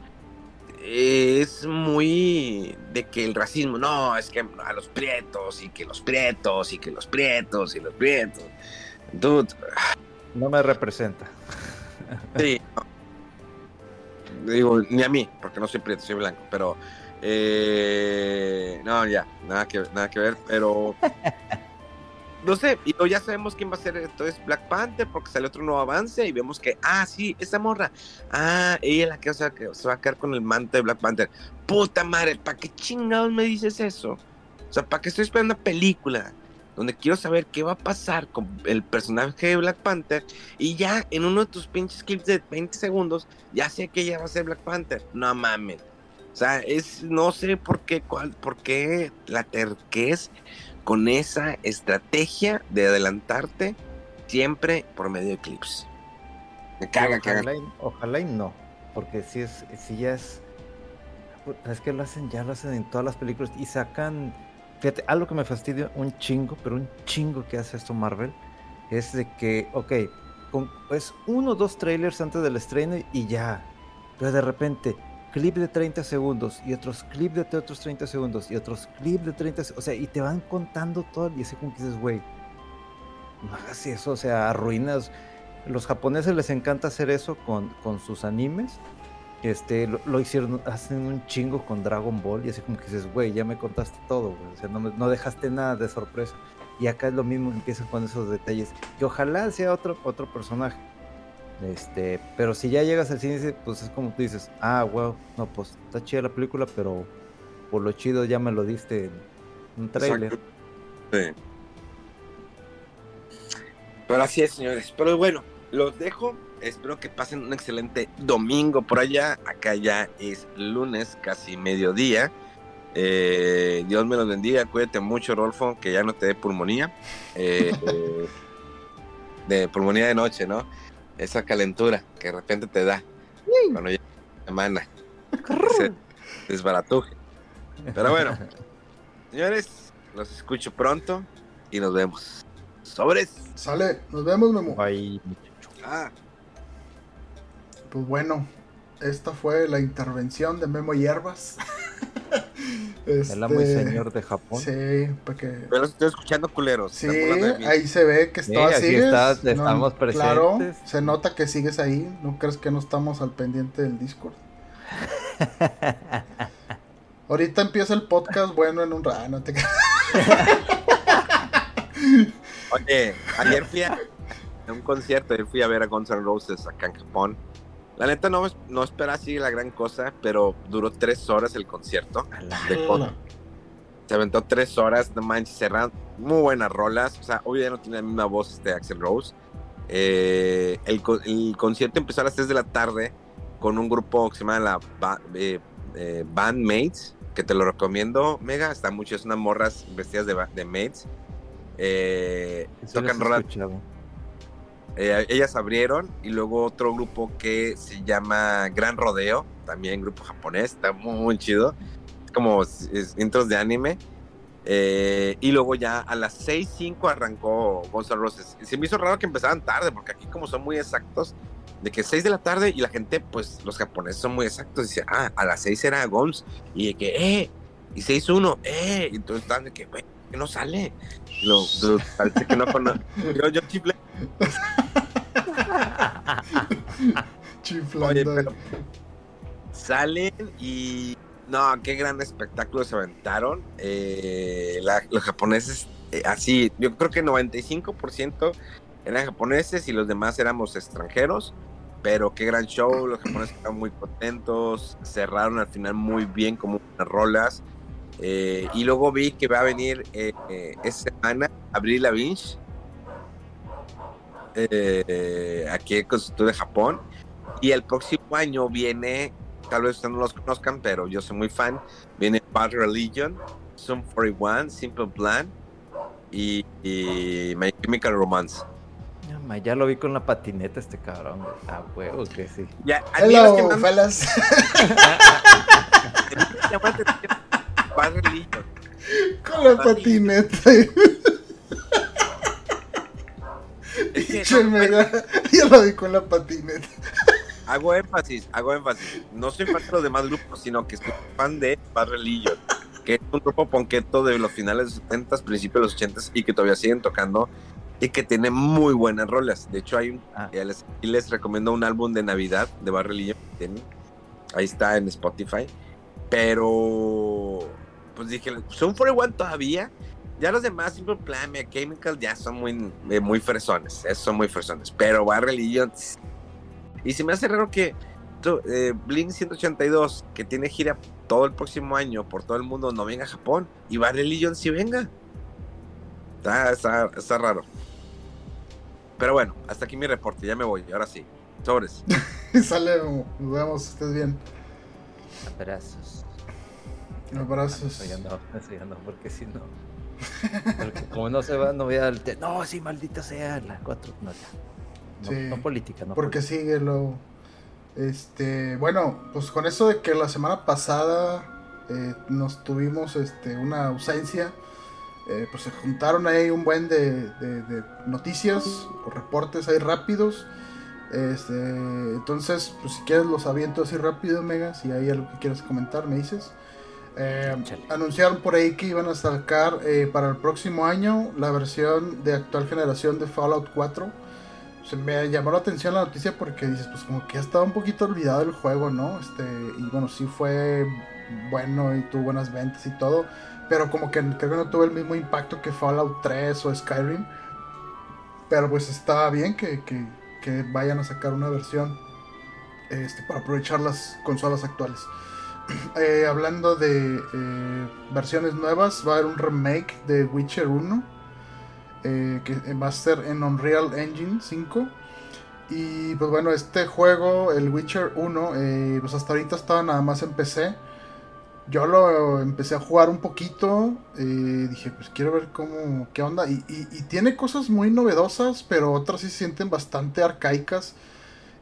es muy de que el racismo, no, es que a los prietos y que los prietos y que los prietos y los prietos. Dude. No me representa. Sí. Digo, ni a mí, porque no soy prieto, soy blanco, pero eh, no, ya, nada que, nada que ver, pero <laughs> no sé, y ya sabemos quién va a ser entonces Black Panther porque sale otro nuevo avance y vemos que, ah, sí, esa morra, ah, ella la que, o sea, que se va a quedar con el manto de Black Panther. Puta madre, ¿para qué chingados me dices eso? O sea, ¿para qué estoy esperando una película donde quiero saber qué va a pasar con el personaje de Black Panther y ya en uno de tus pinches clips de 20 segundos ya sé que ella va a ser Black Panther? No mames. O sea, es, no sé por qué, cuál, por qué la terquez con esa estrategia de adelantarte siempre por medio de clips. Me caga, Y, ojalá y no, porque si es, si ya es, es que lo hacen, ya lo hacen en todas las películas y sacan, fíjate, algo que me fastidia un chingo, pero un chingo que hace esto Marvel, es de que, ok, pues uno o dos trailers antes del estreno y ya, pero de repente clip de 30 segundos y otros clip de otros 30 segundos y otros clip de 30 o sea, y te van contando todo y así como que dices, güey, no hagas eso, o sea, arruinas. Los japoneses les encanta hacer eso con, con sus animes. Este, lo, hicieron, hacen un chingo con Dragon Ball y así como que dices, güey, ya me contaste todo, o sea, no, no dejaste nada de sorpresa. Y acá es lo mismo, empiezan con esos detalles. Que ojalá sea otro, otro personaje este, pero si ya llegas al cine, pues es como tú dices, ah, wow, no, pues está chida la película, pero por lo chido ya me lo diste en un trailer. Sí. Pero así es, señores. Pero bueno, los dejo. Espero que pasen un excelente domingo por allá. Acá ya es lunes, casi mediodía. Eh, Dios me los bendiga. Cuídate mucho, Rolfo, que ya no te dé pulmonía. Eh, <laughs> de pulmonía de noche, ¿no? Esa calentura que de repente te da cuando llega la semana. desbaratuje. Pero bueno, señores, los escucho pronto y nos vemos. Sobres. Sale, nos vemos, Memo. Bye. Ah. Pues bueno, esta fue la intervención de Memo Hierbas. El amo y este, señor de Japón. Sí, porque. Pero estoy escuchando culeros. Sí, ahí se ve que está, sí, Estás, estamos presentes. Claro, se nota que sigues ahí. ¿No crees que no estamos al pendiente del Discord? <laughs> Ahorita empieza el podcast, bueno, en un rato. No te... Oye, ayer fui a, un concierto, ayer fui a ver a Guns N' Roses acá en Japón. La neta no, no espera así la gran cosa, pero duró tres horas el concierto. se aventó tres horas, no manches, cerran muy buenas rolas. O sea, obviamente no tiene la misma voz este Axel Rose. Eh, el, concierto empezó a las 3 de la tarde con un grupo que se llama la eh, eh, Bandmates, que te lo recomiendo, mega, está mucho, es unas morras vestidas de, de mates. tocan rolas eh, ellas abrieron y luego otro grupo que se llama Gran Rodeo, también grupo japonés, está muy, chido, como intros de anime. Eh, y luego ya a las 6.05 arrancó Gonzalo Roses. Se me hizo raro que empezaran tarde, porque aquí como son muy exactos, de que 6 de la tarde y la gente, pues los japoneses son muy exactos, dice, ah, a las 6 era Gons, y de que, eh, y 6.1, eh, y entonces están de que, güey, no sale. Lo, parece que no conoce. <laughs> Yo, yo chifle salen y no, qué gran espectáculo se aventaron. Eh, los japoneses, eh, así, yo creo que 95% eran japoneses y los demás éramos extranjeros. Pero qué gran show, los japoneses estaban muy contentos, cerraron al final muy bien como unas rolas. Eh, y luego vi que va a venir esta semana Abril Lavigne eh, aquí en Constitución de Japón. Y el próximo año viene, tal vez ustedes no los conozcan, pero yo soy muy fan, viene Bad Religion, Sum 41, Simple Plan y, My Chemical Romance. Ya lo vi con la patineta este cabrón. Ah, huevo que sí. Ya, Hello, que fellas. <laughs> <laughs> Bad Religion. Con la patineta. <laughs> Es que yo lo <laughs> vi con la patineta. hago énfasis, hago énfasis. No soy fan de los demás grupos, sino que soy fan de Bad Religion, que es un grupo ponqueto de los finales de los 70, principios de los 80 y que todavía siguen tocando y que tiene muy buenas rolas. De hecho, hay un, Ah. les, y les recomiendo un álbum de Navidad de Bad Religion. que tienen. Ahí está en Spotify. Pero, pues dije, son 41 todavía. Ya los demás, Simple Plan, Chemical, ya son muy, eh, muy fresones. Esos son muy fresones. Pero Bad Religion. Y se me hace raro que eh, Blink 182, que tiene gira todo el próximo año por todo el mundo, no venga a Japón. Y Bad Religion sí venga. Está, está, está raro. Pero bueno, hasta aquí mi reporte. Ya me voy. Ahora sí. Sobres. <laughs> Sale, nos vemos, estés bien. Abrazos. Abrazos. Eso ya no, eso ya no, porque si no. Porque como no se va, no voy a. No, sí, maldita sea, la 4. No, ya. No, Sí, no política, no Porque política. sigue lo. Este, bueno, pues con eso de que la semana pasada eh, nos tuvimos este, una ausencia, eh, pues se juntaron ahí un buen de, de- de noticias o reportes ahí rápidos. Este, entonces, pues si quieres los aviento así rápido, Mega, si hay algo que quieras comentar, me dices. Eh, anunciaron por ahí que iban a sacar eh, para el próximo año la versión de actual generación de Fallout 4 se me llamó la atención la noticia porque dices, pues como que ya estaba un poquito olvidado el juego, ¿no? Este, y bueno, sí fue bueno y tuvo buenas ventas y todo, pero como que creo que no tuvo el mismo impacto que Fallout 3 o Skyrim. Pero pues está bien que, que- que vayan a sacar una versión este, para aprovechar las consolas actuales. <clears throat> Eh, hablando de eh, versiones nuevas, va a haber un remake de Witcher 1 eh, que va a ser en Unreal Engine 5. Y pues bueno, este juego, el Witcher 1, eh, pues hasta ahorita estaba nada más en PC. Yo lo empecé a jugar un poquito. dije, pues quiero ver cómo, qué onda. Y- y tiene cosas muy novedosas, pero otras sí se sienten bastante arcaicas.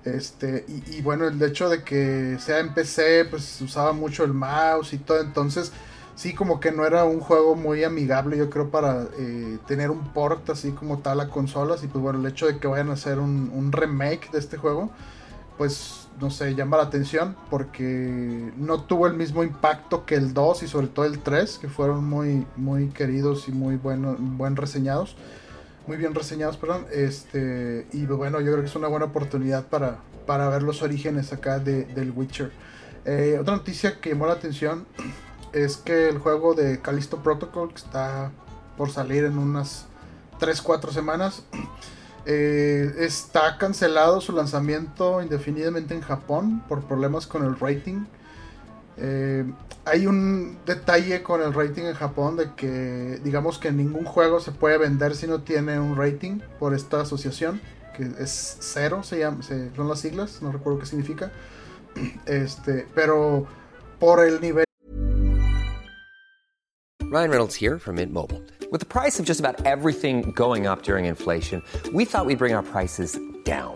Este, y, bueno, el hecho de que sea en PC, pues usaba mucho el mouse y todo. Entonces, sí, como que no era un juego muy amigable, yo creo, para eh, tener un port así como tal a consolas. Y pues bueno, el hecho de que vayan a hacer un, un remake de este juego, pues no sé, llama la atención porque no tuvo el mismo impacto que el 2 y sobre todo el 3, que fueron muy, muy queridos y muy bueno, buen reseñados. Muy bien reseñados, perdón. Este, y bueno, yo creo que es una buena oportunidad para, para ver los orígenes acá de, del Witcher. Eh, otra noticia que llamó la atención <clears throat> es que el juego de Callisto Protocol, que está por salir en unas 3-4 semanas, <clears throat> eh, está cancelado su lanzamiento indefinidamente en Japón por problemas con el rating. Eh, hay un detalle con el rating en Japón de que digamos que ningún juego se puede vender si no tiene un rating por esta asociación que es cero se llama se- son las siglas no recuerdo qué significa <clears throat> este pero por el nivel Ryan Reynolds here from Mint Mobile. With the price of just about everything going up during inflation, we thought we'd bring our prices down.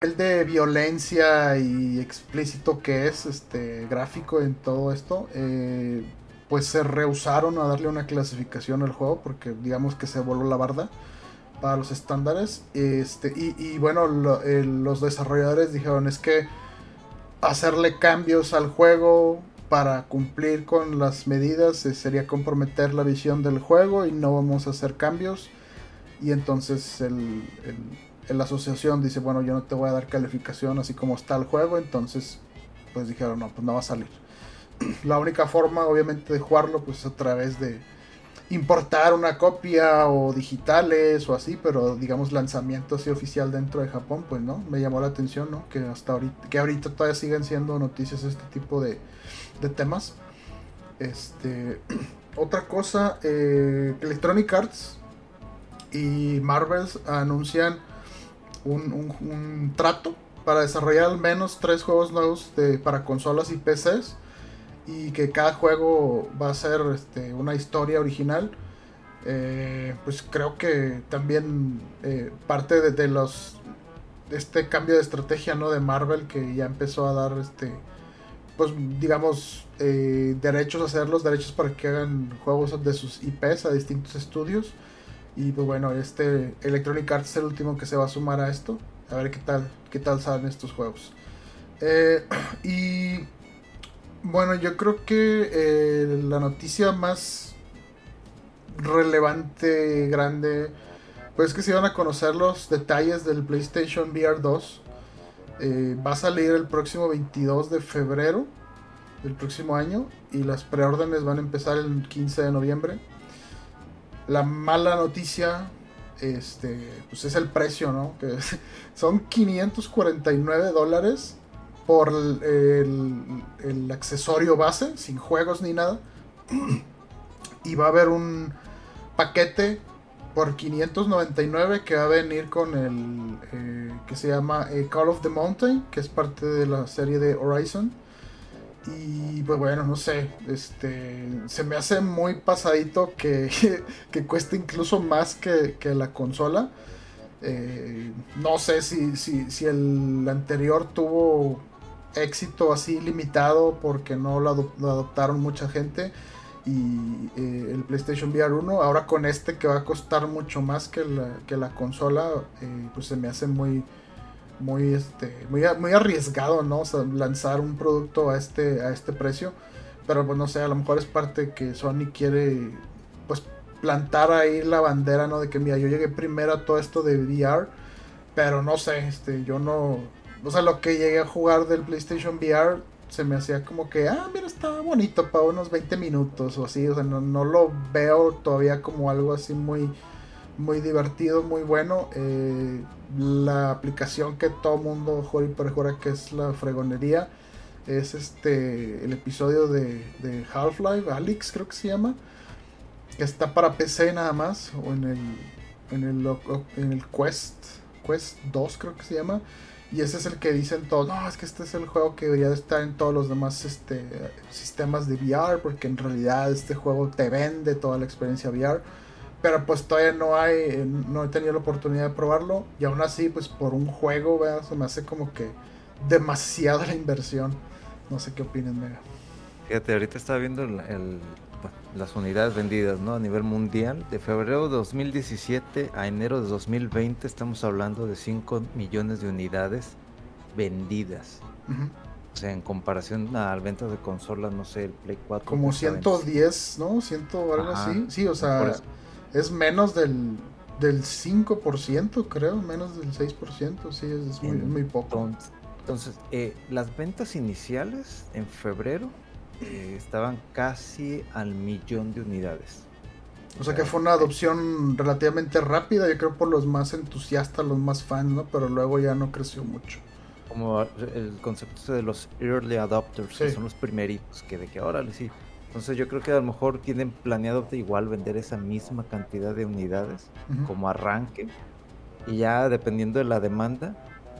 de violencia y explícito que es este gráfico en todo esto eh, pues se rehusaron a darle una clasificación al juego porque digamos que se voló la barda para los estándares este y, bueno eh, los desarrolladores dijeron es que hacerle cambios al juego para cumplir con las medidas eh, sería comprometer la visión del juego y no vamos a hacer cambios y entonces el- la asociación dice, bueno, yo no te voy a dar calificación así como está el juego, entonces pues dijeron, no, pues no va a salir. <clears throat> La única forma obviamente de jugarlo pues es a través de importar una copia o digitales o así, pero digamos lanzamiento así oficial dentro de Japón, pues no, me llamó la atención, ¿no? Que hasta ahorita, que ahorita todavía siguen siendo noticias este tipo de, de temas. Este, <clears throat> otra cosa, eh, Electronic Arts y Marvels anuncian un, un- trato para desarrollar al menos tres juegos nuevos de, para consolas y PCs. y que cada juego va a ser este, una historia original. Eh, pues creo que también eh, parte de, de, los este cambio de estrategia no de Marvel que ya empezó a dar este pues digamos eh, derechos a hacer los derechos para que hagan juegos de sus IPs a distintos estudios y pues bueno este Electronic Arts es el último que se va a sumar a esto a ver qué tal qué tal salen estos juegos <clears throat> y bueno yo creo que la noticia más relevante, grande, pues que se iban a conocer los detalles del PlayStation VR 2. Eh, va a salir el próximo 22 de febrero del próximo año y las preórdenes van a empezar el 15 de noviembre. La mala noticia este, pues es el precio, ¿no? Que <laughs> son 549 dólares por el, el, accesorio base, sin juegos ni nada. <clears throat> Y va a haber un paquete por 599 que va a venir con el eh, que se llama eh, Call of the Mountain, que es parte de la serie de Horizon. Y pues bueno, no sé, este se me hace muy pasadito que, <laughs> que cueste incluso más que, la consola. Eh, no sé si, si, si, el anterior tuvo éxito así limitado porque no lo adoptaron mucha gente y eh, el PlayStation VR 1. Ahora con este que va a costar mucho más que la, que la consola, eh, pues se me hace muy muy este muy, muy arriesgado, ¿no? lanzar un producto a este a este precio. Pero pues no sé, a lo mejor es parte que Sony quiere pues plantar ahí la bandera, ¿no? De que mira, yo llegué primero a todo esto de VR, pero no sé, este yo no o sea, lo que llegué a jugar del PlayStation VR se me hacía como que, ah, mira, está bonito para unos 20 minutos o así. O sea, no, lo veo todavía como algo así muy, muy divertido, muy bueno. Eh, la aplicación que todo mundo jura y perjura que es la fregonería es este el episodio de, Half-Life, Alex creo que se llama. Que está para PC nada más. O en el, en el, Quest, Quest 2 creo que se llama y ese es el que dicen todos, no, es que este es el juego que debería de estar en todos los demás este, sistemas de VR, porque en realidad este juego te vende toda la experiencia VR. Pero pues todavía no hay, no he tenido la oportunidad de probarlo. Y aún así, pues por un juego, ¿verdad? se me hace como que demasiada la inversión. No sé qué opinan, Mega. Fíjate, ahorita estaba viendo el, las unidades vendidas ¿no? a nivel mundial. De febrero de 2017 a enero de 2020 estamos hablando de 5 millones de unidades vendidas. O sea, en comparación a ventas de consolas, no sé, el Play 4. Como 110, ¿no? Ciento algo así. Sí, o sea, es menos del, del 5%, creo, menos del 6%. Sí, es, muy, muy, poco. Entonces, eh, las ventas iniciales en febrero eh, estaban casi al millón de unidades. O sea que fue una adopción relativamente rápida, yo creo por los más entusiastas, los más fans, ¿no? Pero luego ya no creció mucho. Como el concepto de los early adopters, que son los primeritos, que de que ahora sí. Entonces yo creo que a lo mejor tienen planeado igual vender esa misma cantidad de unidades como arranque. Y ya dependiendo de la demanda,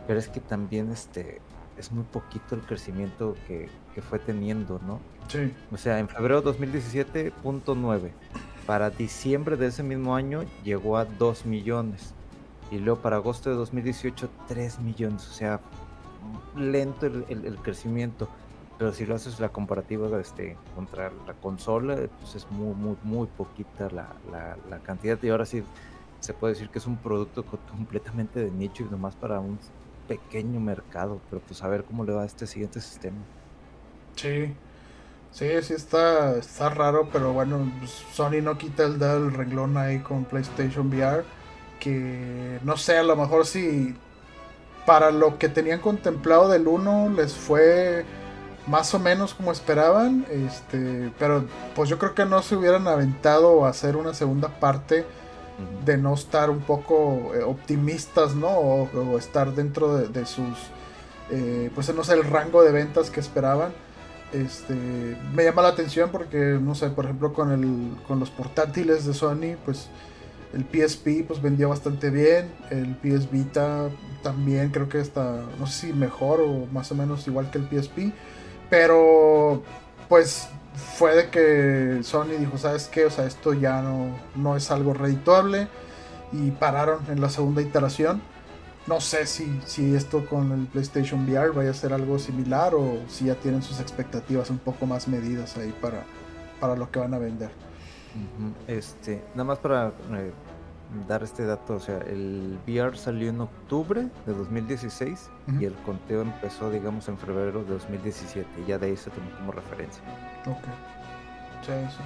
pero es que también este es muy poquito el crecimiento que, que fue teniendo, ¿no? Sí. O sea, en febrero de 2017.9. Para diciembre de ese mismo año llegó a 2 millones. Y luego para agosto de 2018, 3 millones. O sea, lento el, el, crecimiento. Pero si lo haces la comparativa este, contra la consola, pues es muy, muy, muy poquita la, la, cantidad. Y ahora sí se puede decir que es un producto completamente de nicho y nomás para un pequeño mercado. Pero pues a ver cómo le va a este siguiente sistema. Sí, sí, sí está, está raro, pero bueno, pues, Sony no quita el dedo del renglón ahí con PlayStation VR. Que no sé, a lo mejor si para lo que tenían contemplado del 1 les fue más o menos como esperaban. Este, pero pues yo creo que no se hubieran aventado a hacer una segunda parte de no estar un poco eh, optimistas, ¿no? O, estar dentro de, sus, eh, pues no sé, el rango de ventas que esperaban. Este, me llama la atención porque, no sé, por ejemplo, con, el, con los portátiles de Sony, pues el PSP pues vendió bastante bien, el PS Vita también creo que está, no sé si mejor o más o menos igual que el PSP, pero pues fue de que Sony dijo, ¿sabes qué? O sea, esto ya no, no es algo redituable y pararon en la segunda iteración. No sé si, si esto con el PlayStation VR vaya a ser algo similar o si ya tienen sus expectativas un poco más medidas ahí para, para lo que van a vender. Este, nada más para eh, dar este dato, o sea, el VR salió en octubre de 2016 y el conteo empezó, digamos, en febrero de 2017. Y ya de ahí se tomó como referencia. Ok. Sí, sí.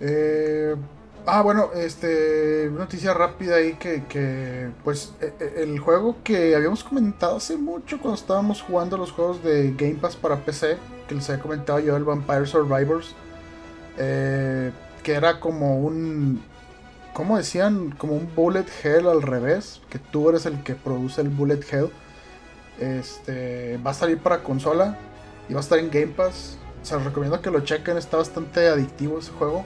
Eh, ah, bueno, este, noticia rápida ahí que, que, pues, e, e, el juego que habíamos comentado hace mucho cuando estábamos jugando los juegos de Game Pass para PC, que les había comentado yo, el Vampire Survivors, eh, que era como un, ¿cómo decían? Como un bullet hell al revés, que tú eres el que produce el bullet hell. Este, va a salir para consola y va a estar en Game Pass. O sea, recomiendo que lo chequen, está bastante adictivo ese juego.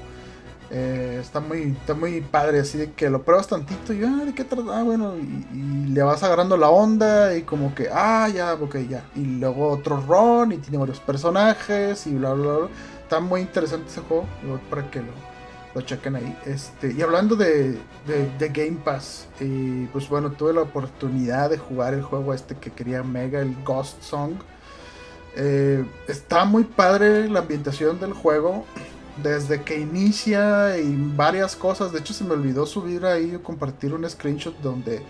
Eh, está muy está muy padre, así de que lo pruebas tantito y, ah, ¿de qué trata? Ah, bueno, y, le vas agarrando la onda y como que, ah, ya, ok, ya. Y luego otro run y tiene varios personajes y bla, bla, bla. Está muy interesante ese juego, para que lo, lo chequen ahí. Este, y hablando de, de, Game Pass, pues bueno, tuve la oportunidad de jugar el juego este que quería Mega, el Ghost Song. Eh, está muy padre la ambientación del juego. Desde que inicia y varias cosas. De hecho, se me olvidó subir ahí o compartir un screenshot donde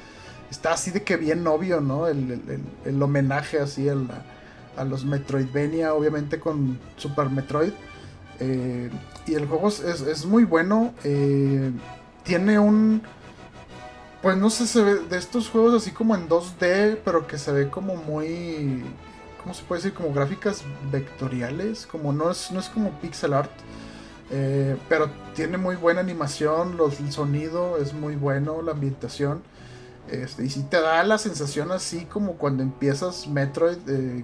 está así de que bien obvio, ¿no? El, el, homenaje así a, a los Metroidvania, obviamente con Super Metroid. Eh, y el juego es, muy bueno. Eh, tiene un. Pues no sé, se ve de estos juegos así como en 2D, pero que se ve como muy. ¿Cómo se puede decir? Como gráficas vectoriales. Como no es, no es como pixel art. Eh, pero tiene muy buena animación. Los, el sonido es muy bueno. La ambientación. Este, y si te da la sensación así como cuando empiezas Metroid,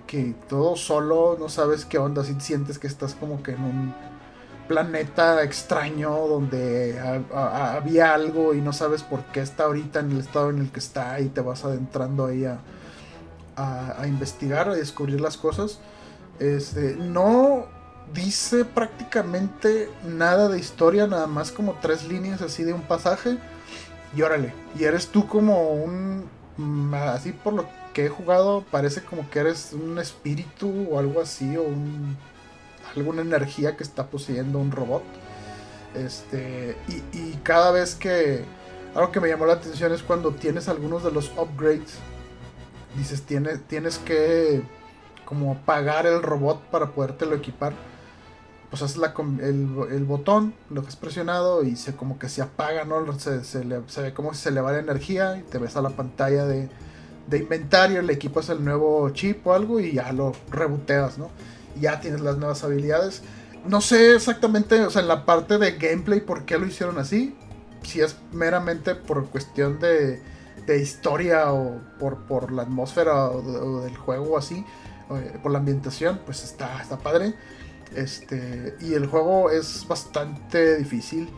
que todo solo, no sabes qué onda, si sientes que estás como que en un planeta extraño donde había algo y no sabes por qué está ahorita en el estado en el que está y te vas adentrando ahí a, a investigar, a descubrir las cosas. Este, no dice prácticamente nada de historia, nada más como tres líneas así de un pasaje y órale, y eres tú como un, mm, así por lo que he jugado, parece como que eres un espíritu o algo así, o un, alguna energía que está poseyendo un robot. Este, y, cada vez que, algo que me llamó la atención es cuando tienes algunos de los upgrades, dices, tienes, tienes que como pagar el robot para podértelo equipar pues haces la, el, el, botón, lo que has presionado y se como que se apaga, ¿no? Se, se, ve como si se le va la energía y te ves a la pantalla de, de inventario, le equipas el nuevo chip o algo y ya lo reboteas, ¿no? Y ya tienes las nuevas habilidades. No sé exactamente, o sea, en la parte de gameplay por qué lo hicieron así. Si es meramente por cuestión de, de historia o por, la atmósfera o, del juego o así, eh, por la ambientación, pues está, está padre. Este, y el juego es bastante difícil.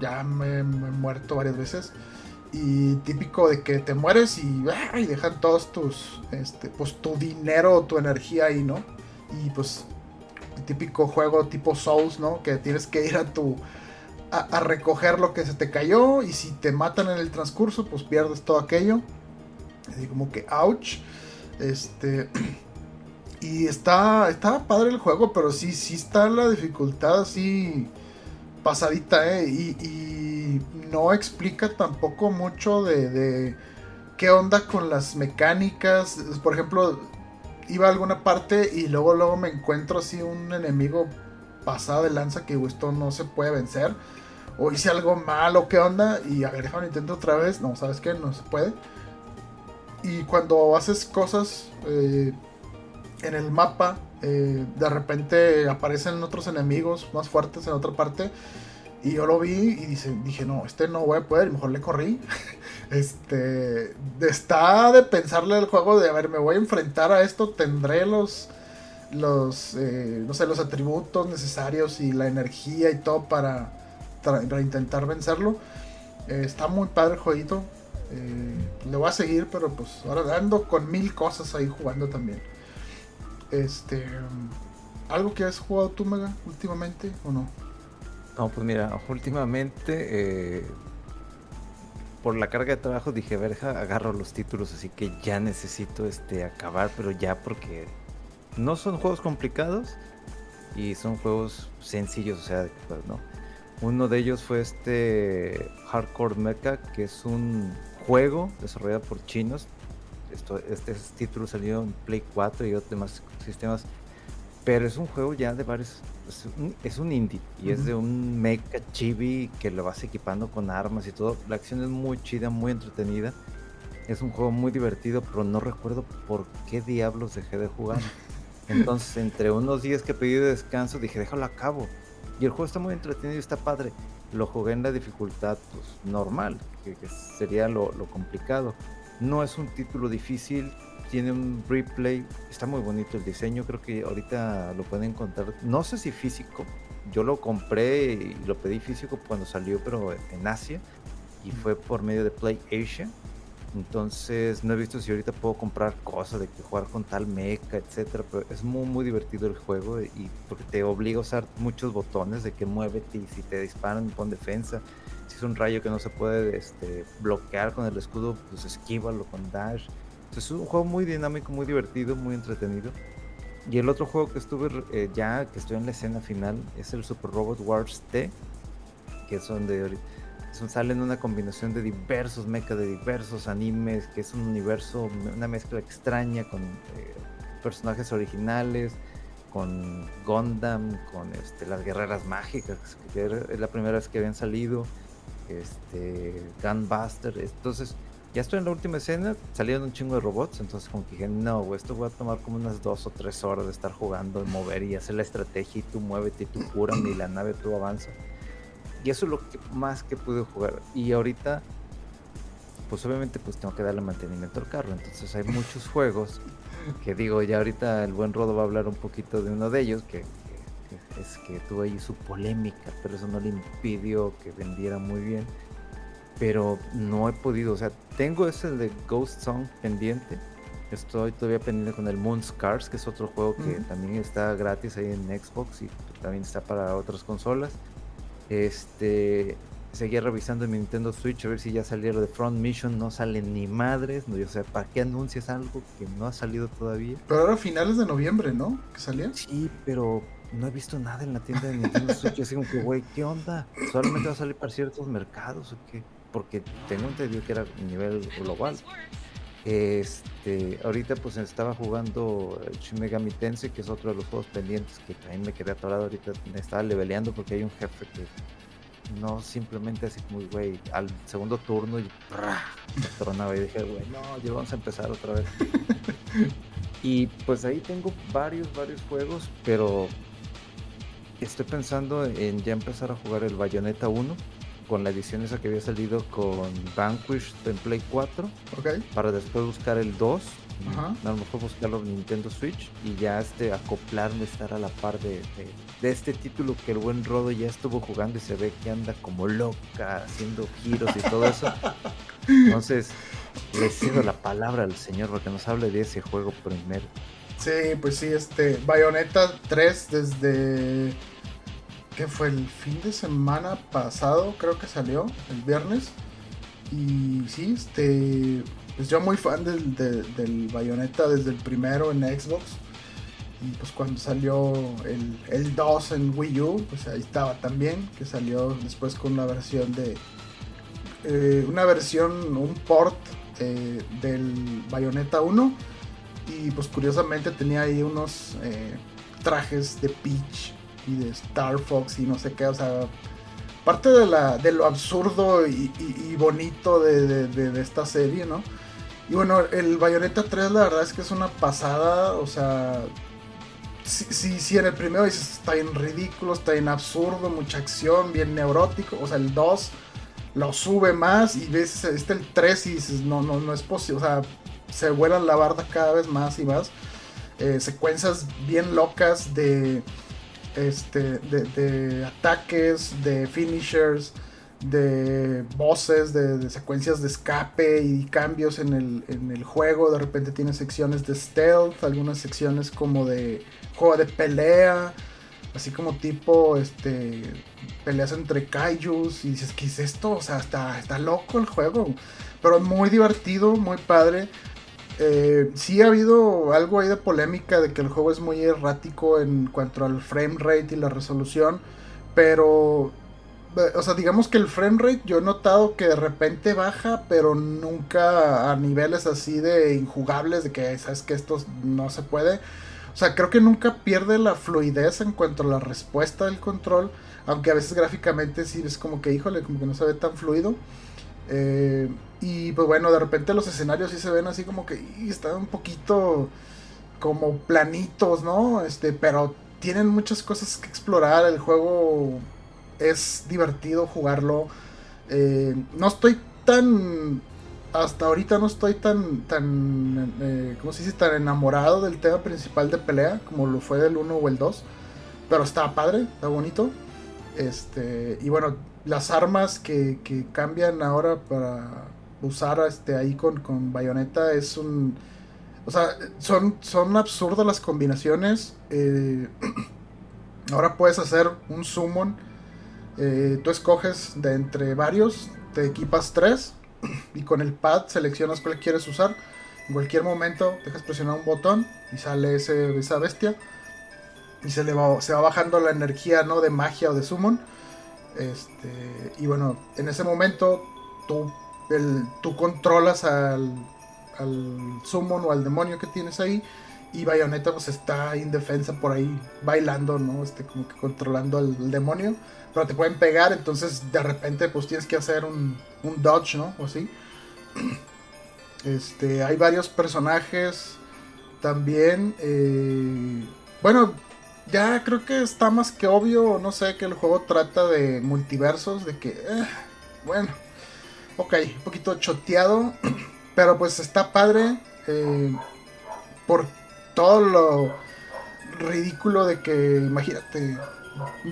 Ya me, he muerto varias veces. Y típico de que te mueres y, dejan todos tus, este, pues tu dinero, tu energía ahí, ¿no? Y pues típico juego tipo Souls, ¿no? Que tienes que ir a tu, a, recoger lo que se te cayó y si te matan en el transcurso, pues pierdes todo aquello. Así como que, ouch. Este, <clears throat> Y está, está padre el juego, pero sí, sí está la dificultad así pasadita, ¿eh? Y, no explica tampoco mucho de, qué onda con las mecánicas. Por ejemplo, iba a alguna parte y luego, luego me encuentro así un enemigo pasado de lanza que esto no se puede vencer. O hice algo malo, ¿qué onda? Y a ver, intento otra vez. No, ¿sabes qué? No se puede. Y cuando haces cosas... Eh, en el mapa eh, de repente aparecen otros enemigos más fuertes en otra parte. Y yo lo vi y dije, no, este no voy a poder, mejor le corrí. <laughs> este, está de pensarle el juego de, a ver, me voy a enfrentar a esto, tendré los, los, eh, no sé, los atributos necesarios y la energía y todo para, intentar vencerlo. Eh, está muy padre el jueguito. le voy a seguir, pero pues ahora ando con mil cosas ahí jugando también. Este. ¿Algo que has jugado tú, Mega, últimamente o no? No, pues mira, últimamente eh, por la carga de trabajo dije, verja, agarro los títulos, así que ya necesito este acabar, pero ya porque no son juegos complicados y son juegos sencillos, o sea, pues, no. Uno de ellos fue este Hardcore Mecha, que es un juego desarrollado por chinos. Esto, este título salió en Play 4 y otros demás sistemas. Pero es un juego ya de varios. Es un, indie y es de un mecha chibi que lo vas equipando con armas y todo. La acción es muy chida, muy entretenida. Es un juego muy divertido, pero no recuerdo por qué diablos dejé de jugar. <laughs> Entonces, entre unos días que pedí de descanso, dije, déjalo a cabo. Y el juego está muy entretenido y está padre. Lo jugué en la dificultad pues, normal, que, sería lo, complicado. No es un título difícil, tiene un replay, está muy bonito el diseño, creo que ahorita lo pueden encontrar, no sé si físico, yo lo compré y lo pedí físico cuando salió, pero en Asia, y fue por medio de Play Asia, entonces no he visto si ahorita puedo comprar cosas de que jugar con tal mecha, etcétera, pero es muy muy divertido el juego y porque te obliga a usar muchos botones de que muévete y si te disparan pon defensa. Es un rayo que no se puede este, bloquear con el escudo, pues esquívalo con dash. Es un juego muy dinámico, muy divertido, muy entretenido. Y el otro juego que estuve eh, ya, que estoy en la escena final, es el Super Robot Wars T, que es donde salen una combinación de diversos mechas, de diversos animes, que es un universo, una mezcla extraña con eh, personajes originales, con Gundam, con este, las guerreras mágicas, que es la primera vez que habían salido, este, Gunbuster, entonces ya estoy en la última escena, salieron un chingo de robots, entonces como que dije, no, esto voy a tomar como unas dos o tres horas de estar jugando, de mover y hacer la estrategia y tú muévete y tú cura y la nave tú avanza. Y eso es lo que más que pude jugar. Y ahorita, pues obviamente pues tengo que darle mantenimiento al carro. Entonces hay muchos juegos que digo, ya ahorita el buen Rodo va a hablar un poquito de uno de ellos, que, es que tuvo ahí su polémica, pero eso no le impidió que vendiera muy bien. Pero no he podido, o sea, tengo ese de Ghost Song pendiente. Estoy todavía pendiente con el Moon Scars, que es otro juego que también está gratis ahí en Xbox y también está para otras consolas. Este, seguía revisando en mi Nintendo Switch a ver si ya lo de Front Mission, no sale ni madres, no, o sea, ¿para qué anuncias algo que no ha salido todavía? Pero ahora finales de noviembre, ¿no? ¿Que salía? Sí, pero no he visto nada en la tienda de Nintendo <laughs> Switch, así como que, güey, ¿qué onda? ¿Solamente va a salir para ciertos mercados o qué? Porque tengo entendido que era a nivel global. Este, ahorita pues estaba jugando Shin Megami Tensei, que es otro de los juegos pendientes que también me quedé atorado ahorita, me estaba leveleando porque hay un jefe que no simplemente así muy güey, al segundo turno y me tronaba y dije, güey, no, ya vamos a empezar otra vez. <laughs> y pues ahí tengo varios, varios juegos, pero estoy pensando en ya empezar a jugar el Bayonetta 1 con la edición esa que había salido con Vanquish en Play 4. Para después buscar el 2. A lo mejor buscarlo en Nintendo Switch. Y ya este acoplarme, estar a la par de, de, este título que el buen Rodo ya estuvo jugando y se ve que anda como loca, haciendo giros y todo eso. <laughs> Entonces, le cedo la palabra al señor para que nos hable de ese juego primero. Sí, pues sí, este Bayonetta 3 desde que fue el fin de semana pasado, creo que salió, el viernes. Y sí, este, pues yo muy fan del, del, Bayonetta desde el primero en Xbox. Y pues cuando salió el, el 2 en Wii U, pues ahí estaba también, que salió después con una versión de... Eh, una versión, un port eh, del Bayonetta 1. Y pues curiosamente tenía ahí unos eh, trajes de Peach y de Star Fox y no sé qué, o sea, parte de, la, de lo absurdo y, bonito de, esta serie, ¿no? Y bueno, el Bayonetta 3 la verdad es que es una pasada, o sea, si, si, en el primero dices está bien ridículo, está bien absurdo, mucha acción, bien neurótico, o sea, el 2 lo sube más y ves este el 3 y dices, no, no, no es posible, o sea, se vuelan la barda cada vez más y más. Eh, secuencias bien locas de este, de, ataques, de finishers, de voces, de, secuencias de escape y cambios en el, en el, juego. De repente tiene secciones de stealth, algunas secciones como de juego de pelea, así como tipo este peleas entre kaijus. Y dices, ¿qué es esto? O sea, está, está loco el juego, pero muy divertido, muy padre. Eh, sí ha habido algo ahí de polémica de que el juego es muy errático en cuanto al frame rate y la resolución, pero o sea, digamos que el frame rate yo he notado que de repente baja, pero nunca a niveles así de injugables, de que sabes que esto no se puede. O sea, creo que nunca pierde la fluidez en cuanto a la respuesta del control, aunque a veces gráficamente sí es como que, híjole, como que no se ve tan fluido. Eh, y pues bueno, de repente los escenarios sí se ven así como que están un poquito como planitos, ¿no? Este, pero tienen muchas cosas que explorar. El juego es divertido jugarlo. Eh, no estoy tan. Hasta ahorita no estoy tan. tan eh, ¿Cómo se dice? Tan enamorado del tema principal de pelea como lo fue del 1 o el 2. Pero está padre, está bonito. Este, y bueno, las armas que, que cambian ahora para usar este, ahí con, con bayoneta es un. O sea, son, son absurdas las combinaciones. Eh, <clears throat> ahora puedes hacer un summon eh, tú escoges de entre varios, te equipas tres <clears throat> y con el pad seleccionas cuál quieres usar. En cualquier momento dejas presionar un botón y sale ese, esa bestia y se le va, se va bajando la energía ¿no? de magia o de summon. Este, y bueno, en ese momento tú, el, tú controlas al, al summon o al demonio que tienes ahí y Bayonetta pues está indefensa por ahí bailando, ¿no? Este, como que controlando al demonio pero te pueden pegar, entonces de repente pues tienes que hacer un, un dodge, ¿no? O así. <clears throat> Este, hay varios personajes también. Eh, bueno, ya creo que está más que obvio, no sé, que el juego trata de multiversos, de que, eh, bueno, ok, un poquito choteado, <clears throat> pero pues está padre eh, por todo lo ridículo de que, imagínate,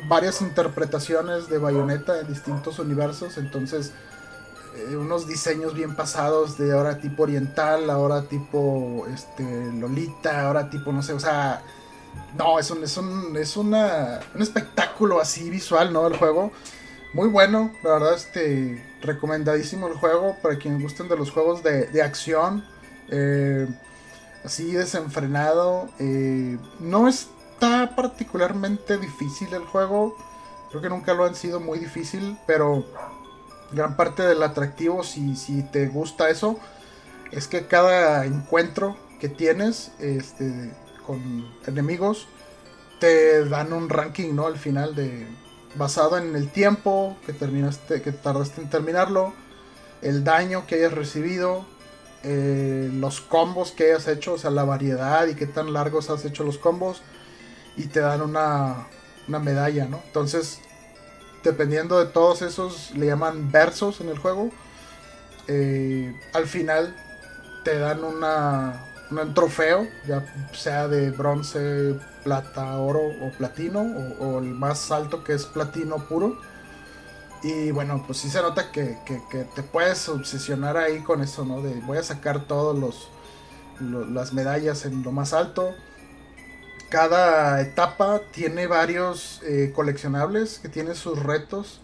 varias interpretaciones de Bayonetta en distintos universos, entonces eh, unos diseños bien pasados de ahora tipo oriental, ahora tipo este Lolita, ahora tipo no sé, o sea, no, es un es un es una, un espectáculo así visual, ¿no? El juego muy bueno, la verdad este recomendadísimo el juego para quienes gusten de los juegos de, acción. Eh, así desenfrenado. Eh, no es está particularmente difícil el juego. Creo que nunca lo han sido muy difícil, pero gran parte del atractivo, si, si te gusta eso, es que cada encuentro que tienes este, con enemigos te dan un ranking, ¿no? Al final de basado en el tiempo que terminaste, que tardaste en terminarlo, el daño que hayas recibido, eh, los combos que hayas hecho, o sea, la variedad y qué tan largos has hecho los combos y te dan una, una medalla, ¿no? Entonces, dependiendo de todos esos, le llaman versos en el juego. Eh, al final te dan una, un trofeo, ya sea de bronce, plata, oro o platino, o, el más alto que es platino puro. Y bueno, pues sí se nota que, te puedes obsesionar ahí con eso, ¿no? De voy a sacar todos los las medallas en lo más alto cada etapa tiene varios eh, coleccionables que tienen sus retos,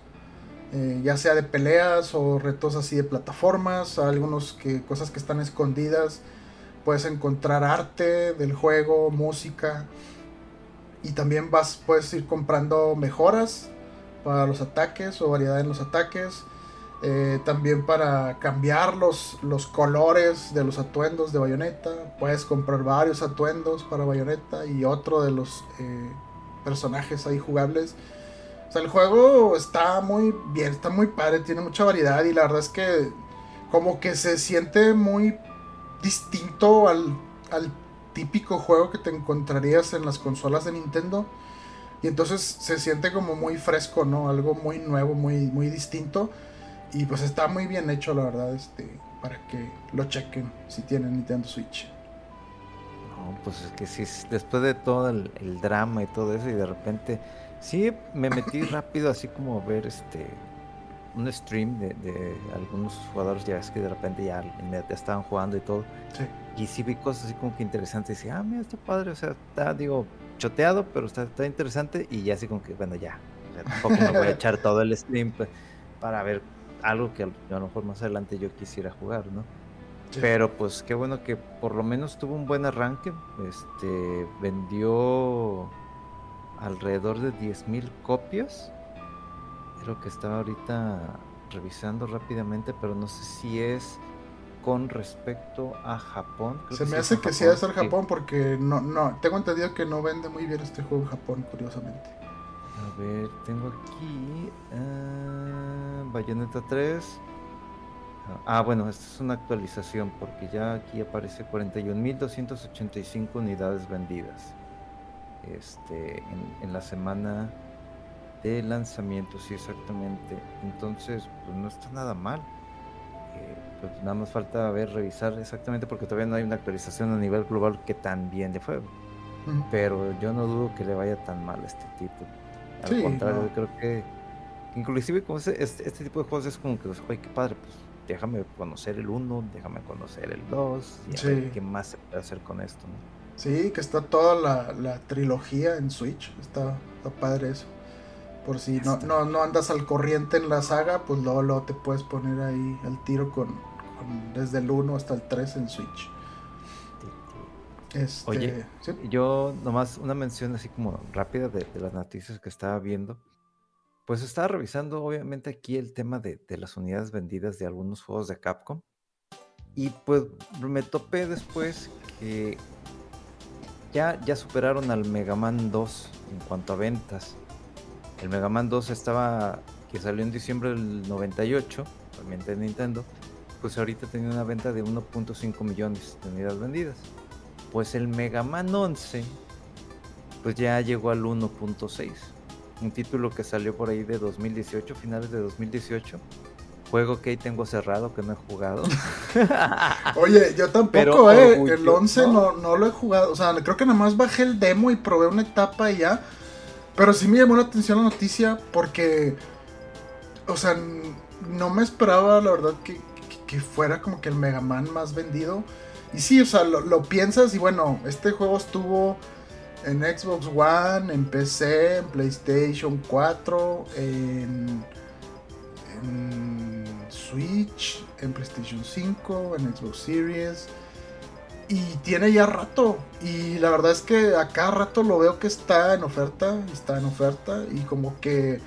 eh, ya sea de peleas o retos así de plataformas, algunos que cosas que están escondidas. Puedes encontrar arte del juego, música y también vas puedes ir comprando mejoras para los ataques o variedad en los ataques. Eh, también para cambiar los, los, colores de los atuendos de bayoneta. Puedes comprar varios atuendos para bayoneta y otro de los eh, personajes ahí jugables. O sea, el juego está muy bien, está muy padre, tiene mucha variedad y la verdad es que como que se siente muy distinto al, al típico juego que te encontrarías en las consolas de Nintendo. Y entonces se siente como muy fresco, ¿no? Algo muy nuevo, muy, muy distinto. Y pues está muy bien hecho, la verdad, este, para que lo chequen si tienen Nintendo Switch. No, pues es que sí, después de todo el, drama y todo eso, y de repente, sí me metí <coughs> rápido así como a ver este un stream de, de algunos jugadores, ya es que de repente ya, ya estaban jugando y todo. Sí. Y sí vi cosas así como que interesantes. Y dije, ah, mira, está padre. O sea, está, digo, choteado, pero está, está interesante. Y ya así como que, bueno, ya. O sea, tampoco me voy a echar todo el stream para ver algo que a lo mejor más adelante yo quisiera jugar, ¿no? Sí. Pero pues qué bueno que por lo menos tuvo un buen arranque. Este vendió alrededor de 10.000 copias. Creo que estaba ahorita revisando rápidamente, pero no sé si es con respecto a Japón. Creo Se que me hace que sí debe ser. Japón porque no, no, tengo entendido que no vende muy bien este juego en Japón, curiosamente. A ver, tengo aquí ah, Bayonetta 3. Ah, bueno, esta es una actualización porque ya aquí aparece 41.285 unidades vendidas. Este, en, en la semana de lanzamiento, sí, exactamente. Entonces, pues no está nada mal. Pues nada más falta ver, revisar exactamente porque todavía no hay una actualización a nivel global que tan bien le fue. Ujú. Pero yo no dudo que le vaya tan mal a este título. Al Sí, contrario, no. yo creo que inclusive como este, este tipo de juegos es como que, oye, qué padre, pues déjame conocer el 1, déjame conocer el 2 y a ver qué más se puede hacer con esto, ¿no? Sí, que está toda la, la trilogía en Switch. Está, está padre eso. Por si no, Está. no, no andas al corriente en la saga, pues luego, luego te puedes poner ahí al tiro con, con- desde el 1 hasta el 3 en Switch. Este, Oye, sí. Yo nomás una mención así como rápida de, de las noticias que estaba viendo. Pues estaba revisando obviamente aquí el tema de, de las unidades vendidas de algunos juegos de Capcom. Y pues me topé después que ya, ya superaron al Mega Man 2 en cuanto a ventas. El Mega Man 2 estaba, que salió en diciembre del 98, también de Nintendo, pues ahorita tenía una venta de 1.5 millones de unidades vendidas. Pues el Mega Man 11, pues ya llegó al 1.6. Un título que salió por ahí de 2018, finales de 2018. Juego que ahí tengo cerrado, que no he jugado. <laughs> Oye, yo tampoco, Pero eh. orgullo- El 11 no. no, no lo he jugado. O sea, creo que nada más bajé el demo y probé una etapa y ya. Pero sí me llamó la atención la noticia porque. O sea, no me esperaba, la verdad, que, que- que fuera como que el Mega Man más vendido. Y sí, o sea, lo, lo piensas y bueno, este juego estuvo en Xbox One, en PC, en PlayStation 4, en, en Switch, en PlayStation 5, en Xbox Series. Y tiene ya rato. Y la verdad es que a cada rato lo veo que está en oferta. Está en oferta. Y como que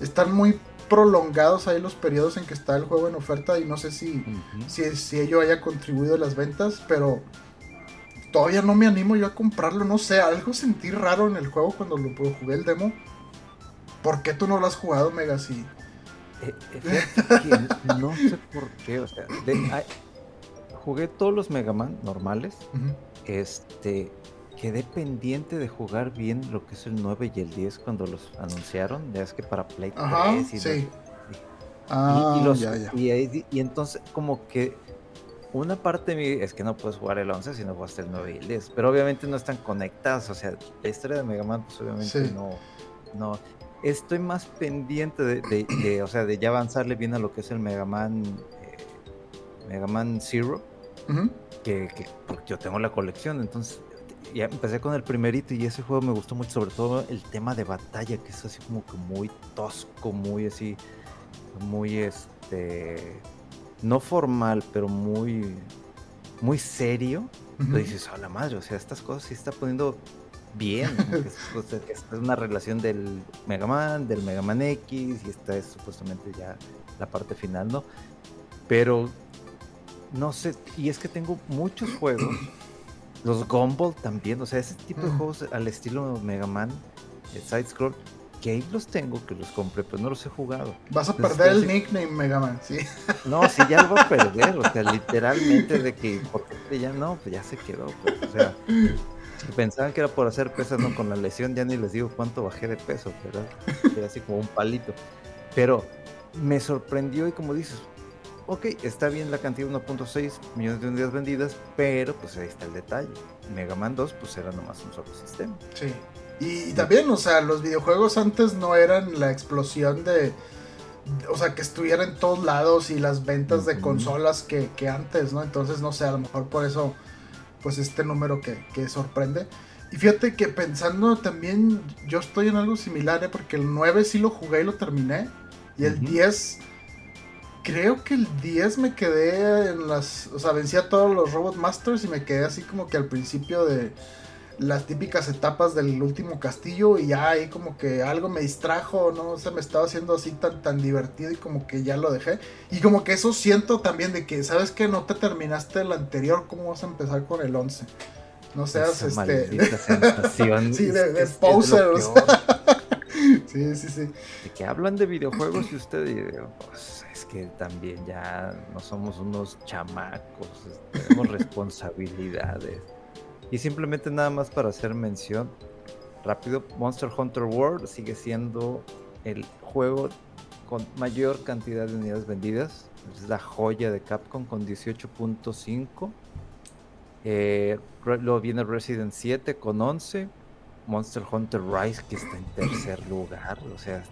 están muy prolongados ahí los periodos en que está el juego en oferta. Y no sé si, si, si ello haya contribuido a las ventas. Pero todavía no me animo yo a comprarlo. No sé, algo sentí raro en el juego cuando lo jugué el demo. ¿Por qué tú no lo has jugado, Mega? Sí. Eh, eh, no sé por qué, o sea, de- jugué todos los Mega Man normales, este, quedé pendiente de jugar bien lo que es el 9 y el 10 cuando los anunciaron, ya es que para Play 3 Ajá, y, sí. los- y- Ah, y los- ya, ya. y entonces como que una parte de mí es que no puedes jugar el 11 si no jugaste el 9 y el 10, pero obviamente no están conectadas, o sea, la historia de Mega Man pues obviamente Sí. no, no, estoy más pendiente de, de- de, o sea, de ya avanzarle bien a lo que es el Mega Man, eh, Mega Man Zero, Ujú. que, yo tengo la colección, entonces ya empecé con el primerito y ese juego me gustó mucho, sobre todo el tema de batalla, que es así como que muy tosco, muy así, muy este, no formal, pero muy, muy serio. Tú dices, a la madre, o sea, estas cosas sí está poniendo bien. <laughs> es, o sea, es una relación del Mega Man, del Mega Man X, y esta es supuestamente ya la parte final, ¿no? Pero no sé, y es que tengo muchos juegos, los Gumball también, o sea, ese tipo de Mm. juegos al estilo Mega Man, eh, Side Scroll, que ahí los tengo, que los compré, pero no los he jugado. Vas a Entonces, perder el nickname Mega Man, sí. No, sí, ya lo voy a perder, o sea, literalmente de que, porque ya no, pues ya se quedó, pues, o sea, si pensaban que era por hacer pesas, no, con la lesión ya ni les digo cuánto bajé de peso, ¿verdad? Era así como un palito, pero me sorprendió y como dices, ok, está bien la cantidad, 1.6 millones de unidades vendidas, pero pues ahí está el detalle, Mega Man 2 pues era nomás un solo sistema. Sí. Y, y también, o sea, los videojuegos antes no eran la explosión de, o sea, que estuviera en todos lados y las ventas de consolas que, que, antes, ¿no? Entonces, no sé, a lo mejor por eso, pues este número que, que sorprende. Y fíjate que pensando también, yo estoy en algo similar, ¿eh? porque el 9 sí lo jugué y lo terminé. Y el 10, creo que el 10 me quedé en las, o sea, vencí a todos los Robot Masters y me quedé así como que al principio de las típicas etapas del último castillo y ya ahí como que algo me distrajo, no se me estaba haciendo así tan, tan divertido y como que ya lo dejé. Y como que eso siento también de que, ¿sabes que No te terminaste el anterior, ¿cómo vas a empezar con el 11? No seas este... <laughs> sí, de, de posers. <laughs> sí, sí, sí. De que hablan de videojuegos y usted pues es que también ya no somos unos chamacos, tenemos <laughs> responsabilidades. Y simplemente nada más para hacer mención rápido, Monster Hunter World sigue siendo el juego con mayor cantidad de unidades vendidas. Es la joya de Capcom con 18.5. Eh, luego viene Resident 7 con 11. Monster Hunter Rise que está en tercer lugar. O sea,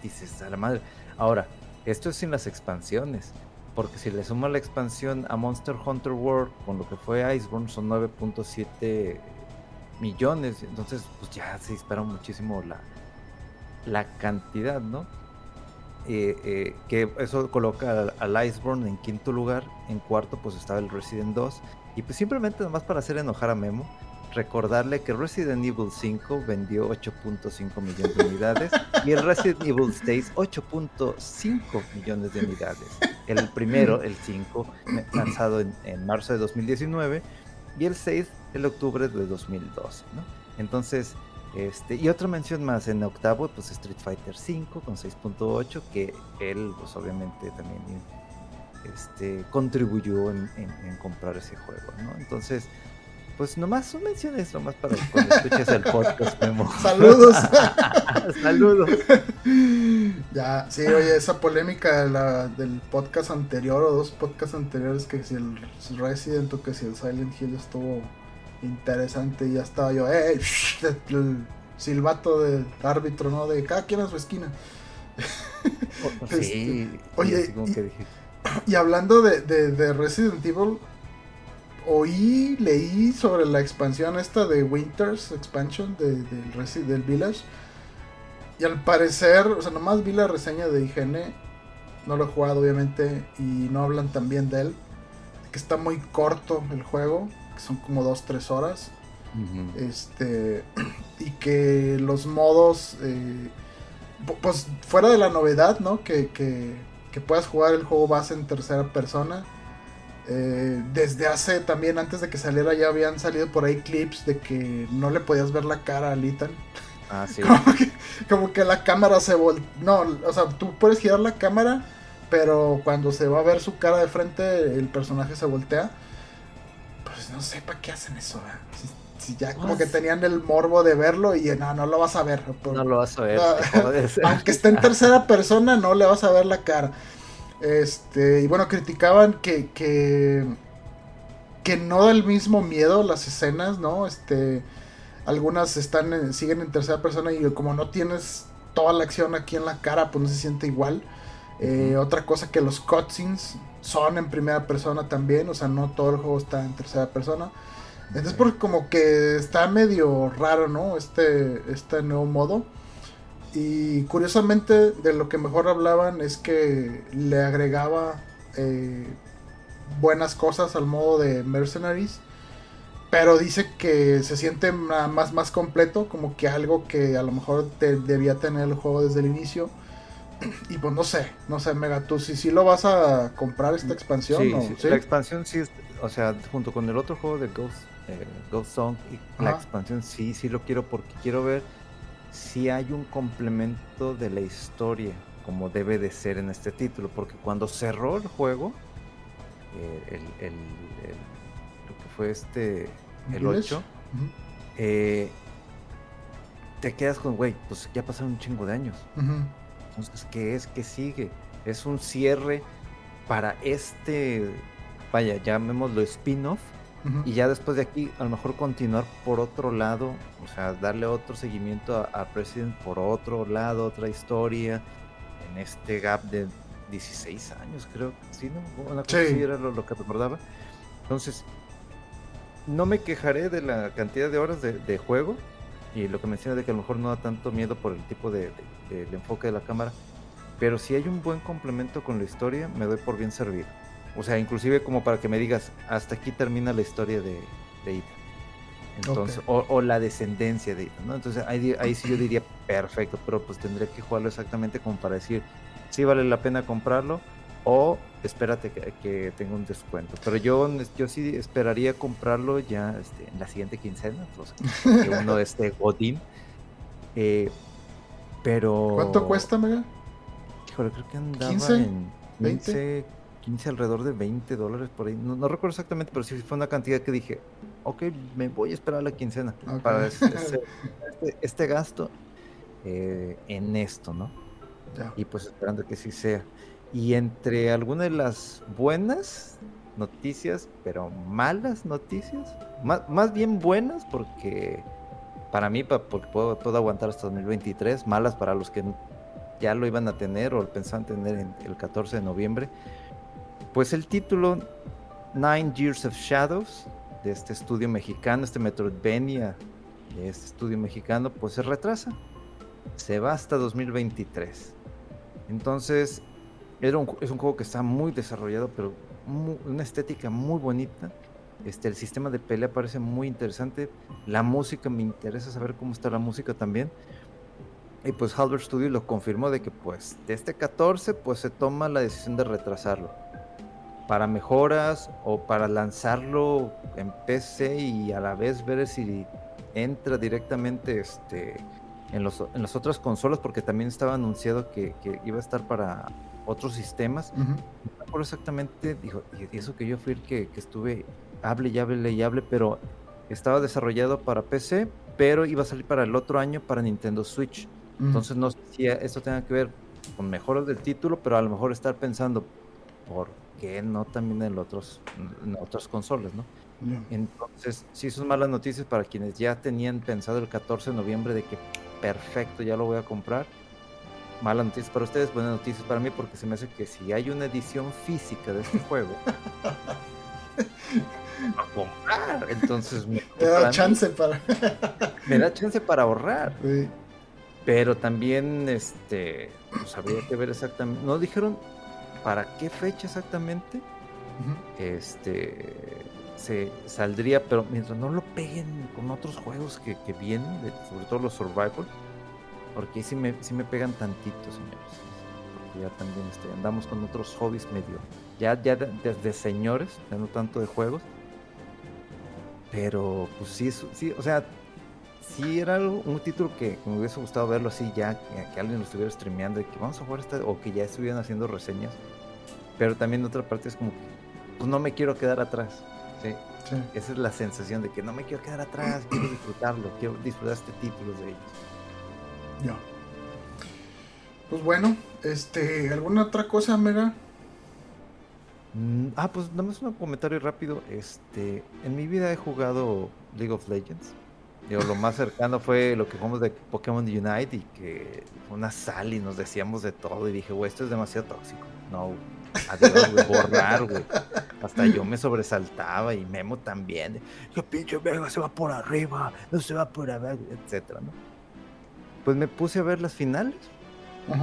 dices a la madre. Ahora, esto es sin las expansiones. Porque si le suma la expansión a Monster Hunter World con lo que fue Iceborne son 9.7 millones. Entonces, pues ya se dispara muchísimo la, la cantidad, ¿no? Eh, eh, que eso coloca al, Iceborne en quinto lugar. En cuarto, pues estaba el Resident 2. Y pues simplemente nomás para hacer enojar a Memo, recordarle que Resident Evil 5 vendió 8.5 millones de unidades y el Resident Evil 6 8.5 millones de unidades. El primero, el 5, lanzado en, marzo de 2019 y el 6 el octubre de 2012. ¿no? Entonces, este, y otra mención más en octavo, pues Street Fighter 5 con 6.8, que él pues obviamente también este, contribuyó en, en comprar ese juego. ¿no? Entonces, pues nomás menciones nomás para cuando escuches el podcast, Memo. <laughs> Saludos. <laughs> Saludos. <laughs> ya, sí, oye, esa polémica del podcast anterior o dos podcasts anteriores que si el Resident o que si el Silent Hill estuvo interesante y ya estaba yo, eh, el silbato de árbitro, ¿no? De cada quien a su esquina. Oh, sí, este, oye, y, hablando de, de Resident Evil, oí, leí sobre la expansión esta de Winters Expansion de, del Village. Y al parecer, o sea, nomás vi la reseña de IGN. No lo he jugado, obviamente. Y no hablan tan bien de él. Que está muy corto el juego. Que son como 2-3 horas. Este. <clears throat> Y que los modos. Eh, pues fuera de la novedad, ¿no? Que, que, que puedas jugar el juego base en tercera persona eh, desde hace también, antes de que saliera, ya habían salido por ahí clips de que no le podías ver la cara a Ethan. Ah, sí. <laughs> como, que, la cámara se voltea. No, o sea, tú puedes girar la cámara, pero cuando se va a ver su cara de frente, el personaje se voltea. Pues no sé para qué hacen eso, si, ya como que pues tenían el morbo de verlo y no, no lo vas a ver. no lo vas a ver. <laughs> aunque esté en tercera persona, no le vas a ver la cara. Este, y bueno, criticaban que, que, que no da el mismo miedo las escenas, ¿no? Este, algunas están siguen en tercera persona y como no tienes toda la acción aquí en la cara, pues no se siente igual. Eh, otra cosa que los cutscenes son en primera persona también, o sea, no todo el juego está en tercera persona. Entonces, porque como que está medio raro, ¿no? Este, este nuevo modo. Y curiosamente de lo que mejor hablaban es que le agregaba eh, buenas cosas al modo de Mercenaries. Pero dice que se siente más, más completo, como que algo que a lo mejor te debía tener el juego desde el inicio. Y pues no sé, no sé, Mega, tú si sí, lo vas a comprar esta expansión. Sí, la expansión sí, o sea, junto con el otro juego de Ghost, eh, Ghost Song, y la expansión sí, sí lo quiero porque quiero ver si hay un complemento de la historia, como debe de ser en este título, porque cuando cerró el juego, eh, el, lo que fue este, el 8, eh, te quedas con, güey, pues ya pasaron un chingo de años. Entonces, ¿qué es? ¿Qué sigue? Es un cierre para este, vaya, llamémoslo spin-off y ya después de aquí, a lo mejor continuar por otro lado, o sea, darle otro seguimiento a, President por otro lado, otra historia. en este gap de 16 años, creo. Sí, ¿no? Una cosa sí. era lo, lo, que recordaba. Entonces, no me quejaré de la cantidad de horas de, de, juego y lo que menciona de que a lo mejor no da tanto miedo por el tipo de, de, del enfoque de la cámara. Pero si hay un buen complemento con la historia, me doy por bien servido. O sea, inclusive como para que me digas, hasta aquí termina la historia de, de Ethan. Entonces, okay. o, o, la descendencia de Ethan, ¿no? Entonces ahí, ahí sí yo diría, perfecto, pero pues tendría que jugarlo exactamente como para decir, si vale la pena comprarlo o espérate que, que tenga un descuento. Pero yo, yo sí esperaría comprarlo ya este, en la siguiente quincena, pues, que uno esté Godín. Eh, pero... ¿Cuánto cuesta, Mega? Híjole, creo que andaba 15, en 15, 15 alrededor de 20 dólares por ahí. No, no, recuerdo exactamente, pero sí fue una cantidad que dije, ok, me voy a esperar a la quincena okay. para <laughs> este, este, este, gasto eh, en esto, ¿no? Ya. Y pues esperando que sí sea. Y entre algunas de las buenas noticias, pero malas noticias, más, más bien buenas porque para mí, porque puedo, puedo, aguantar hasta 2023, malas para los que ya lo iban a tener o pensaban tener en el 14 de noviembre. Pues el título Nine Years of Shadows de este estudio mexicano, este Metroidvania de este estudio mexicano, pues se retrasa. Se va hasta 2023. Entonces, es un juego que está muy desarrollado, pero una estética muy bonita. Este, el sistema de pelea parece muy interesante. La música, me interesa saber cómo está la música también. Y pues Halbert Studio lo confirmó de que pues de este 14 pues se toma la decisión de retrasarlo. Para mejoras o para lanzarlo en PC y a la vez ver si entra directamente este, en, los, en las otras consolas porque también estaba anunciado que, que iba a estar para otros sistemas. Uh -huh. No me acuerdo exactamente, dijo, y eso que yo fui el que, que estuve, hable y hable y hable, pero estaba desarrollado para PC, pero iba a salir para el otro año para Nintendo Switch. Uh -huh. Entonces no sé si esto tenga que ver con mejoras del título, pero a lo mejor estar pensando, ¿por qué no también en, otros, en otras consolas, no? Yeah. Entonces, sí son malas noticias para quienes ya tenían pensado el 14 de noviembre de que perfecto, ya lo voy a comprar malas noticias para ustedes, buenas noticias para mí, porque se me hace que si hay una edición física de este <laughs> juego, a comprar. Entonces me, da chance para. me da chance para ahorrar. Sí. Pero también, este, pues habría que ver exactamente. No dijeron para qué fecha exactamente. Uh -huh. Este se saldría, pero mientras no lo peguen con otros juegos que, que vienen, sobre todo los survival, porque sí me, sí me pegan tantito, señores. Porque ya también este, andamos con otros hobbies medio, ya, ya desde de, de señores, ya no tanto de juegos. Pero, pues sí, sí, o sea, sí era un título que me hubiese gustado verlo así ya, que, que alguien lo estuviera streameando y que vamos a jugar esta, o que ya estuvieran haciendo reseñas. Pero también de otra parte es como que, pues no me quiero quedar atrás. ¿sí? Sí. Esa es la sensación de que no me quiero quedar atrás, quiero disfrutarlo, quiero disfrutar este título de ellos. Ya. Pues bueno, este, ¿alguna otra cosa, Mega? Mm, ah, pues nada más un comentario rápido. Este, en mi vida he jugado League of Legends. Digo, lo más cercano fue lo que jugamos de Pokémon Unite y que una sal y nos decíamos de todo. Y dije, güey, esto es demasiado tóxico. No, adiós, güey, borrar, güey. Hasta yo me sobresaltaba y Memo también. Que pinche Vega se va por arriba, no se va por abajo, etcétera, ¿no? Pues me puse a ver las finales.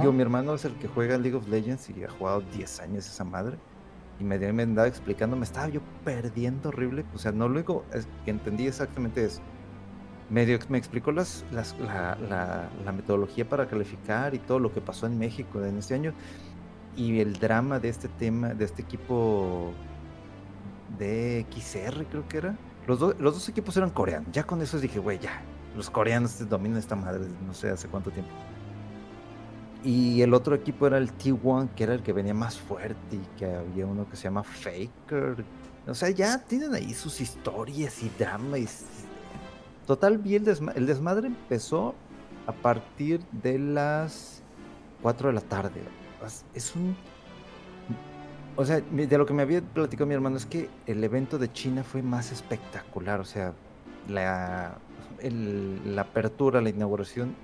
Yo, mi hermano es el que juega League of Legends y ha jugado 10 años esa madre. Y me, me andaba explicando, me estaba yo perdiendo horrible. O sea, no lo único que entendí exactamente es. Medio me explicó las, las, la, la, la, metodología para calificar y todo lo que pasó en México en este año. Y el drama de este tema, de este equipo de XR, creo que era. Los, do, los dos equipos eran coreanos. Ya con eso dije, güey, ya. Los coreanos dominan esta madre, no sé hace cuánto tiempo. Y el otro equipo era el T1, que era el que venía más fuerte y que había uno que se llama Faker. O sea, ya tienen ahí sus historias y dramas. Total, vi el, desma el desmadre empezó a partir de las 4 de la tarde. Es un... O sea, de lo que me había platicado mi hermano es que el evento de China fue más espectacular. O sea, la, apertura, la inauguración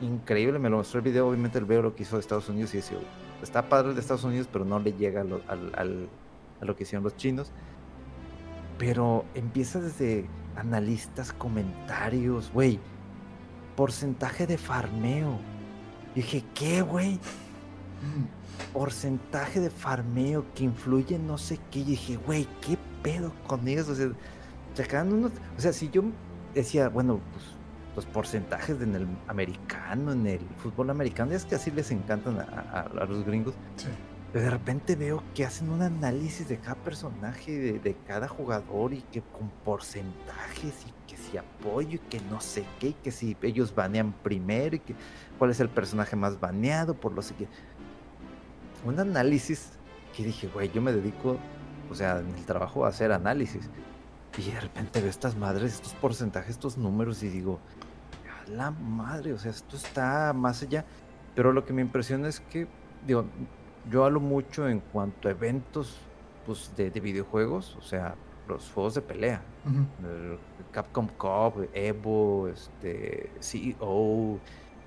increíble, me lo mostró el video, obviamente el veo lo que hizo Estados Unidos y decía, está padre el de Estados Unidos, pero no le llega a lo, a lo que hicieron los chinos. Pero empieza desde analistas, comentarios, güey, porcentaje de farmeo. dije, ¿qué, güey? Porcentaje de farmeo que influye no sé qué. Y dije, güey, ¿qué pedo con eso? O sea, unos, o sea, si yo decía, bueno, pues los porcentajes en el americano, en el fútbol americano, es que así les encantan a, los gringos. De repente veo que hacen un análisis de cada personaje, de, cada jugador, y que con porcentajes, y que si apoyo, y que no sé qué, y que si ellos banean primero, y que cuál es el personaje más baneado, por lo que. Un análisis que dije, güey, yo me dedico, o sea, en el trabajo a hacer análisis. Y de repente veo estas madres, estos porcentajes, estos números y digo, a la madre, o sea, esto está más allá. Pero lo que me impresiona es que, digo, yo hablo mucho en cuanto a eventos pues, de, videojuegos, o sea, los juegos de pelea. Capcom Cup, Evo, este, CEO,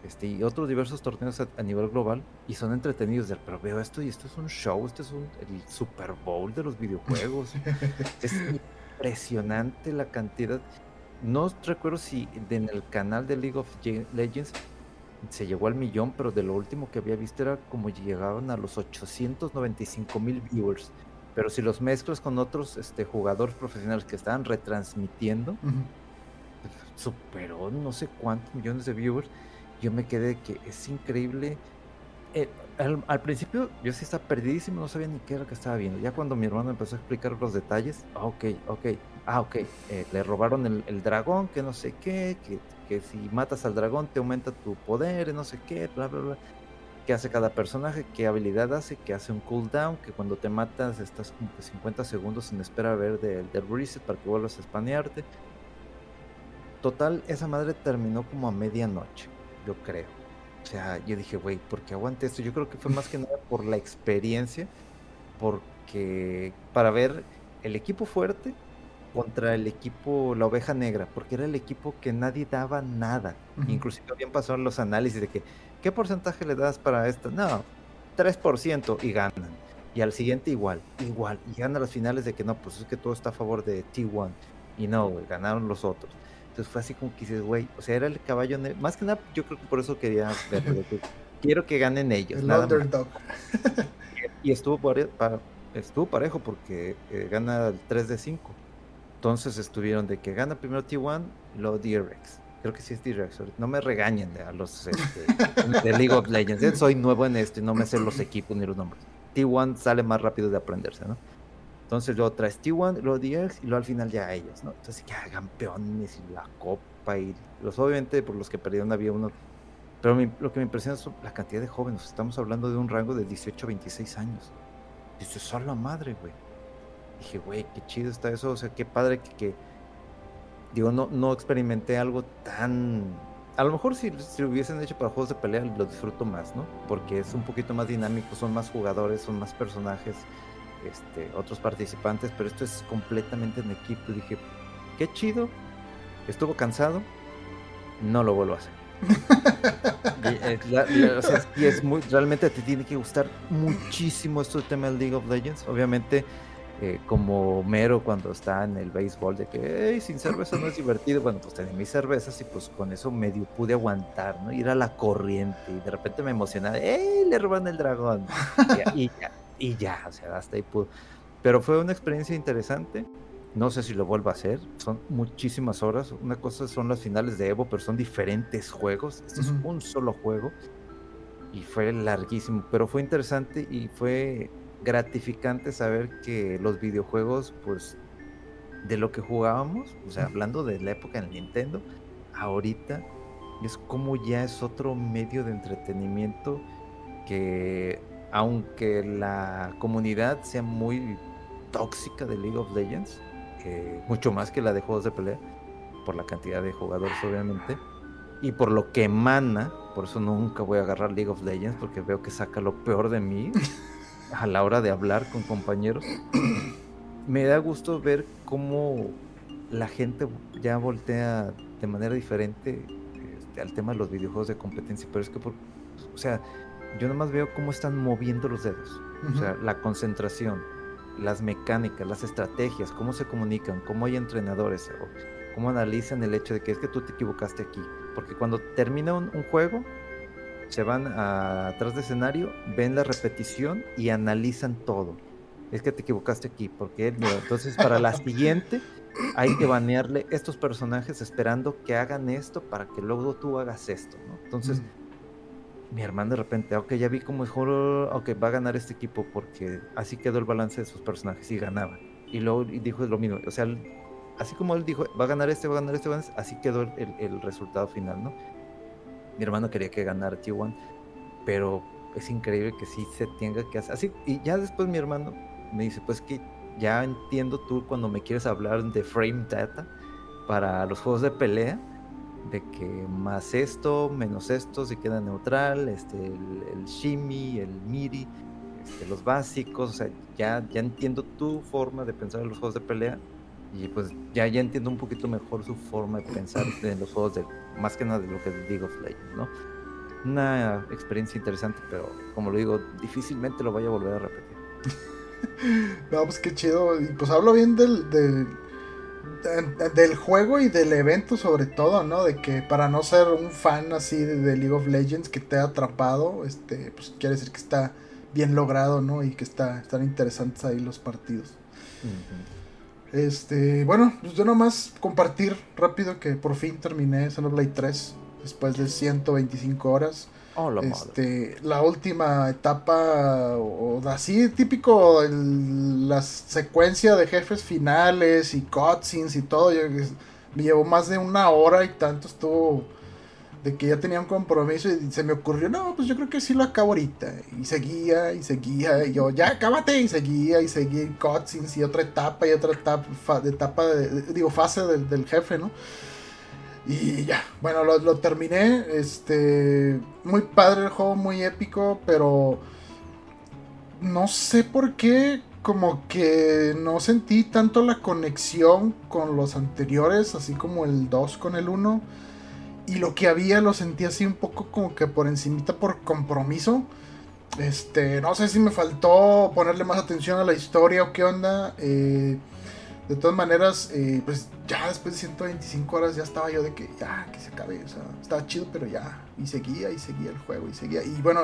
este, y otros diversos torneos a, nivel global y son entretenidos. Pero veo esto y esto es un show, esto es un, el Super Bowl de los videojuegos. <laughs> es impresionante la cantidad. No recuerdo si en el canal de League of Legends se llegó al millón, pero de lo último que había visto era como llegaban a los 895 mil viewers. Pero si los mezclas con otros este, jugadores profesionales que estaban retransmitiendo, superó no sé cuántos millones de viewers. Yo me quedé que es increíble. Eh, al, principio yo sí estaba perdidísimo, no sabía ni qué era lo que estaba viendo. Ya cuando mi hermano empezó a explicar los detalles, ah, ok, ok, ah, ok, eh, le robaron el, el, dragón, que no sé qué, que que si matas al dragón te aumenta tu poder, no sé qué, bla, bla, bla. ¿Qué hace cada personaje? ¿Qué habilidad hace? ¿Qué hace un cooldown? Que cuando te matas estás como que 50 segundos en espera a ver del, del reset para que vuelvas a espanearte. Total, esa madre terminó como a medianoche, yo creo. O sea, yo dije, güey, ¿por qué aguante esto? Yo creo que fue más que nada por la experiencia, porque para ver el equipo fuerte contra el equipo La Oveja Negra, porque era el equipo que nadie daba nada. Inclusive habían pasado los análisis de que, ¿qué porcentaje le das para esto? No, 3% y ganan. Y al siguiente igual, igual. Y ganan las finales de que no, pues es que todo está a favor de T1. Y no, ganaron los otros. Entonces fue así como que dices, güey, o sea, era el caballo negro. Más que nada, yo creo que por eso quería verlo. <laughs> quiero que ganen ellos. El underdog. <laughs> y estuvo, estuvo parejo porque eh, gana el 3 de 5. Entonces estuvieron de que gana primero T1 y luego D-Rex. Creo que sí es D-Rex. No me regañen a los este, <laughs> de League of Legends. Soy nuevo en esto y no me sé los equipos ni los nombres. T1 sale más rápido de aprenderse, ¿no? Entonces luego traes T1, luego D-Rex y luego al final ya ellos, ¿no? Entonces ya campeones y la copa y los obviamente por los que perdieron había uno. Pero lo que me impresiona es la cantidad de jóvenes. Estamos hablando de un rango de 18 a 26 años. Dice, solo madre, güey dije, güey, qué chido está eso, o sea, qué padre que, digo, no, no experimenté algo tan... A lo mejor si, si lo hubiesen hecho para juegos de pelea lo disfruto más, ¿no? Porque es un poquito más dinámico, son más jugadores, son más personajes, este, otros participantes, pero esto es completamente en equipo. Y dije, qué chido, estuvo cansado, no lo vuelvo a hacer. <laughs> y, es muy, realmente te tiene que gustar muchísimo esto del tema del League of Legends. Obviamente, eh, como Mero cuando está en el béisbol, de que sin cerveza no es divertido. Bueno, pues tenía mis cervezas y pues con eso medio pude aguantar, ¿no? Ir a la corriente y de repente me emocionaba, ¡ey! Le roban el dragón. y, ya, y ya, o sea, hasta ahí pudo. Pero fue una experiencia interesante. No sé si lo vuelvo a hacer. Son muchísimas horas. Una cosa son las finales de Evo, pero son diferentes juegos. Este es un solo juego. Y fue larguísimo, pero fue interesante y fue gratificante saber que los videojuegos, pues, de lo que jugábamos, o sea, hablando de la época en Nintendo, ahorita es como ya es otro medio de entretenimiento que, aunque la comunidad sea muy tóxica de League of Legends, mucho más que la de juegos de pelea, por la cantidad de jugadores obviamente, y por lo que emana, por eso nunca voy a agarrar League of Legends, porque veo que saca lo peor de mí. <laughs> a la hora de hablar con compañeros, <clears throat> me da gusto ver cómo la gente ya voltea de manera diferente al tema de los videojuegos de competencia, pero es que, por, o sea, yo nomás veo cómo están moviendo los dedos. O sea, la concentración, las mecánicas, las estrategias, cómo se comunican, cómo hay entrenadores, cómo analizan el hecho de que es que tú te equivocaste aquí. Porque cuando termina un, juego, se van atrás de escenario, ven la repetición y analizan todo. Es que te equivocaste aquí, porque entonces para la siguiente hay que banearle estos personajes esperando que hagan esto para que luego tú hagas esto, ¿no? Entonces, mi hermano de repente, ok, ya vi cómo mejor, ok, va a ganar este equipo porque así quedó el balance de sus personajes y ganaba. Y luego dijo lo mismo, o sea, así como él dijo, va a ganar este, va a ganar este, así quedó el, resultado final, ¿no? Mi hermano quería que ganara T1, pero es increíble que sí se tenga que hacer así. Y ya después mi hermano me dice, pues que ya entiendo tú cuando me quieres hablar de frame data para los juegos de pelea de que más esto, menos esto, se queda neutral, este, el, shimmy, el miri, este, los básicos, o sea, ya, ya entiendo tu forma de pensar en los juegos de pelea y pues ya, ya entiendo un poquito mejor su forma de pensar en los juegos de, más que nada de lo que es League of Legends, ¿no? Una experiencia interesante, pero como lo digo, difícilmente lo vaya a volver a repetir. <laughs> no, pues qué chido, y pues hablo bien del del juego y del evento sobre todo, ¿no? De que para no ser un fan así de, League of Legends que te ha atrapado, este, pues quiere decir que está bien logrado, ¿no? Y que está, están interesantes ahí los partidos. Este, bueno, pues yo nomás compartir rápido que por fin terminé Xenoblade 3 después de 125 horas. Oh, la, este, la última etapa, o, así típico, la secuencia de jefes finales y cutscenes y todo, me llevó más de una hora y tanto estuvo de que ya tenía un compromiso y se me ocurrió, no, pues yo creo que sí lo acabo ahorita. Y seguía y seguía, y yo, ya acábate, y seguía y seguía cutscenes y otra etapa y otra etapa, de etapa de, digo, fase del, del jefe, ¿no? Y ya, bueno, lo, terminé. Este. Muy padre el juego, muy épico, pero. No sé por qué. Como que no sentí tanto la conexión con los anteriores, así como el 2 con el 1. Y lo que había lo sentí así un poco como que por encimita por compromiso. Este, no sé si me faltó ponerle más atención a la historia o qué onda. Eh, de todas maneras, eh, pues ya después de 125 horas ya estaba yo de que ya, que se acabe. O sea, estaba chido, pero ya. Y seguía y seguía el juego y seguía. Y bueno,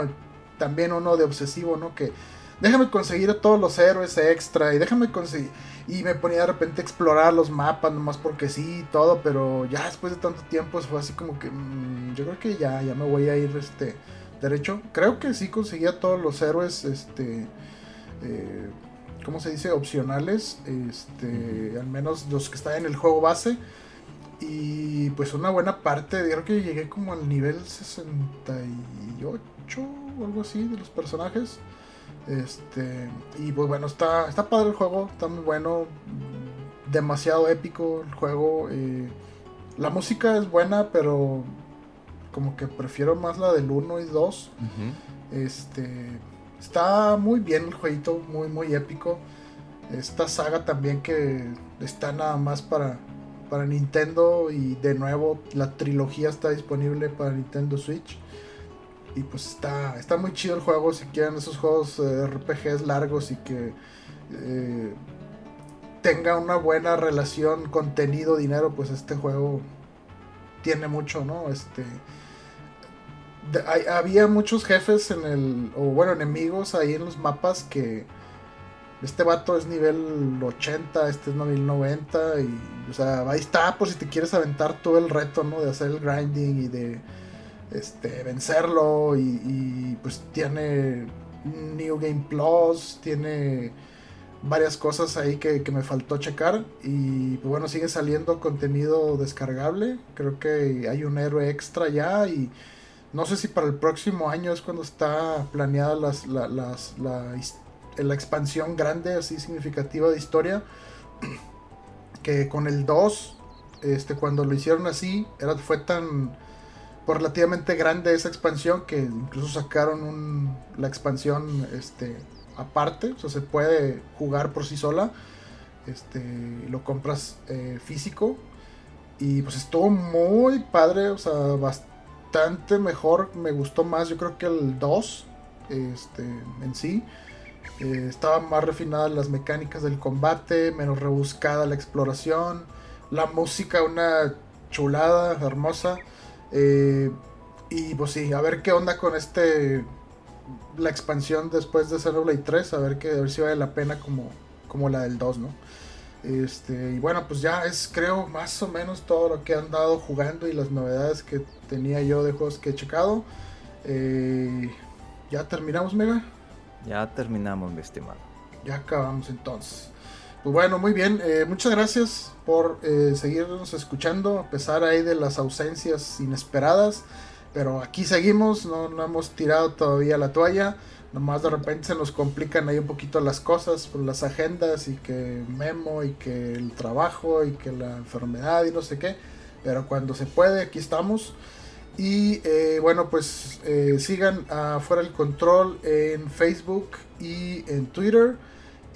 también uno de obsesivo, ¿no? Que déjame conseguir a todos los héroes extra y déjame conseguir. Y me ponía de repente a explorar los mapas, nomás porque sí y todo, pero ya después de tanto tiempo fue así como que mm, yo creo que ya, ya me voy a ir este derecho. Creo que sí conseguía todos los héroes, este. Eh, ¿cómo se dice? Opcionales, este, al menos los que están en el juego base. Y pues una buena parte, creo que llegué como al nivel 68 o algo así de los personajes. Este, y pues bueno, está, está padre el juego, está muy bueno, demasiado épico el juego. Eh, la música es buena, pero como que prefiero más la del 1 y 2. Este, Está muy bien el jueguito, muy, muy épico. Esta saga también que está nada más para, para Nintendo y de nuevo la trilogía está disponible para Nintendo Switch. Y pues está, está muy chido el juego si quieren esos juegos eh, RPGs largos y que eh, tenga una buena relación contenido-dinero, pues este juego tiene mucho, ¿no? Este había muchos jefes en el. O bueno, enemigos ahí en los mapas que. Este vato es nivel 80, este es nivel 90. Y, o sea, ahí está por si te quieres aventar todo el reto, ¿no? De hacer el grinding y de. Este, vencerlo. Y, pues tiene. New Game Plus, tiene varias cosas ahí que, que, me faltó checar. Y pues bueno, sigue saliendo contenido descargable. Creo que hay un héroe extra ya. Y no sé si para el próximo año es cuando está planeada las, la, las, la, la, expansión grande, así significativa de historia. <clears throat> Que con el 2, este, cuando lo hicieron así, era, fue tan relativamente grande esa expansión que incluso sacaron un, la expansión este, aparte. O sea, se puede jugar por sí sola. Este, lo compras eh, físico. Y pues estuvo muy padre, o sea, bastante mejor, me gustó más yo creo que el 2 este, en sí. Eh, estaban más refinadas las mecánicas del combate, menos rebuscada la exploración, la música una chulada, hermosa. Eh, y pues sí, a ver qué onda con este la expansión después de Xenoblade 3, a ver que a ver si vale la pena como, como la del 2, ¿no? Este, y bueno, pues ya es creo más o menos todo lo que han dado jugando y las novedades que tenía yo de juegos que he checado. Eh, ya terminamos, Mega. Ya terminamos, mi estimado. Ya acabamos entonces. Pues bueno, muy bien. Eh, muchas gracias por eh, seguirnos escuchando, a pesar ahí de las ausencias inesperadas. Pero aquí seguimos, no, no hemos tirado todavía la toalla. Nomás de repente se nos complican ahí un poquito las cosas por las agendas y que Memo y que el trabajo y que la enfermedad y no sé qué. Pero cuando se puede, aquí estamos. Y eh, bueno, pues eh, sigan a Fuera el Control en Facebook y en Twitter.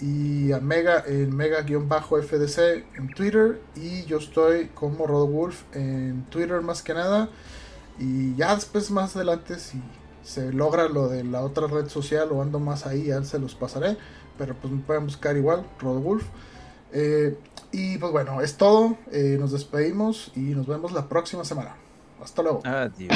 Y a Mega en Mega-FDC en Twitter. Y yo estoy como Rodwolf en Twitter más que nada. Y ya después más adelante si se logra lo de la otra red social o ando más ahí, ya se los pasaré. Pero pues me pueden buscar igual, Rodwolf. Eh, y pues bueno, es todo. Eh, nos despedimos y nos vemos la próxima semana. Hasta luego. Adiós.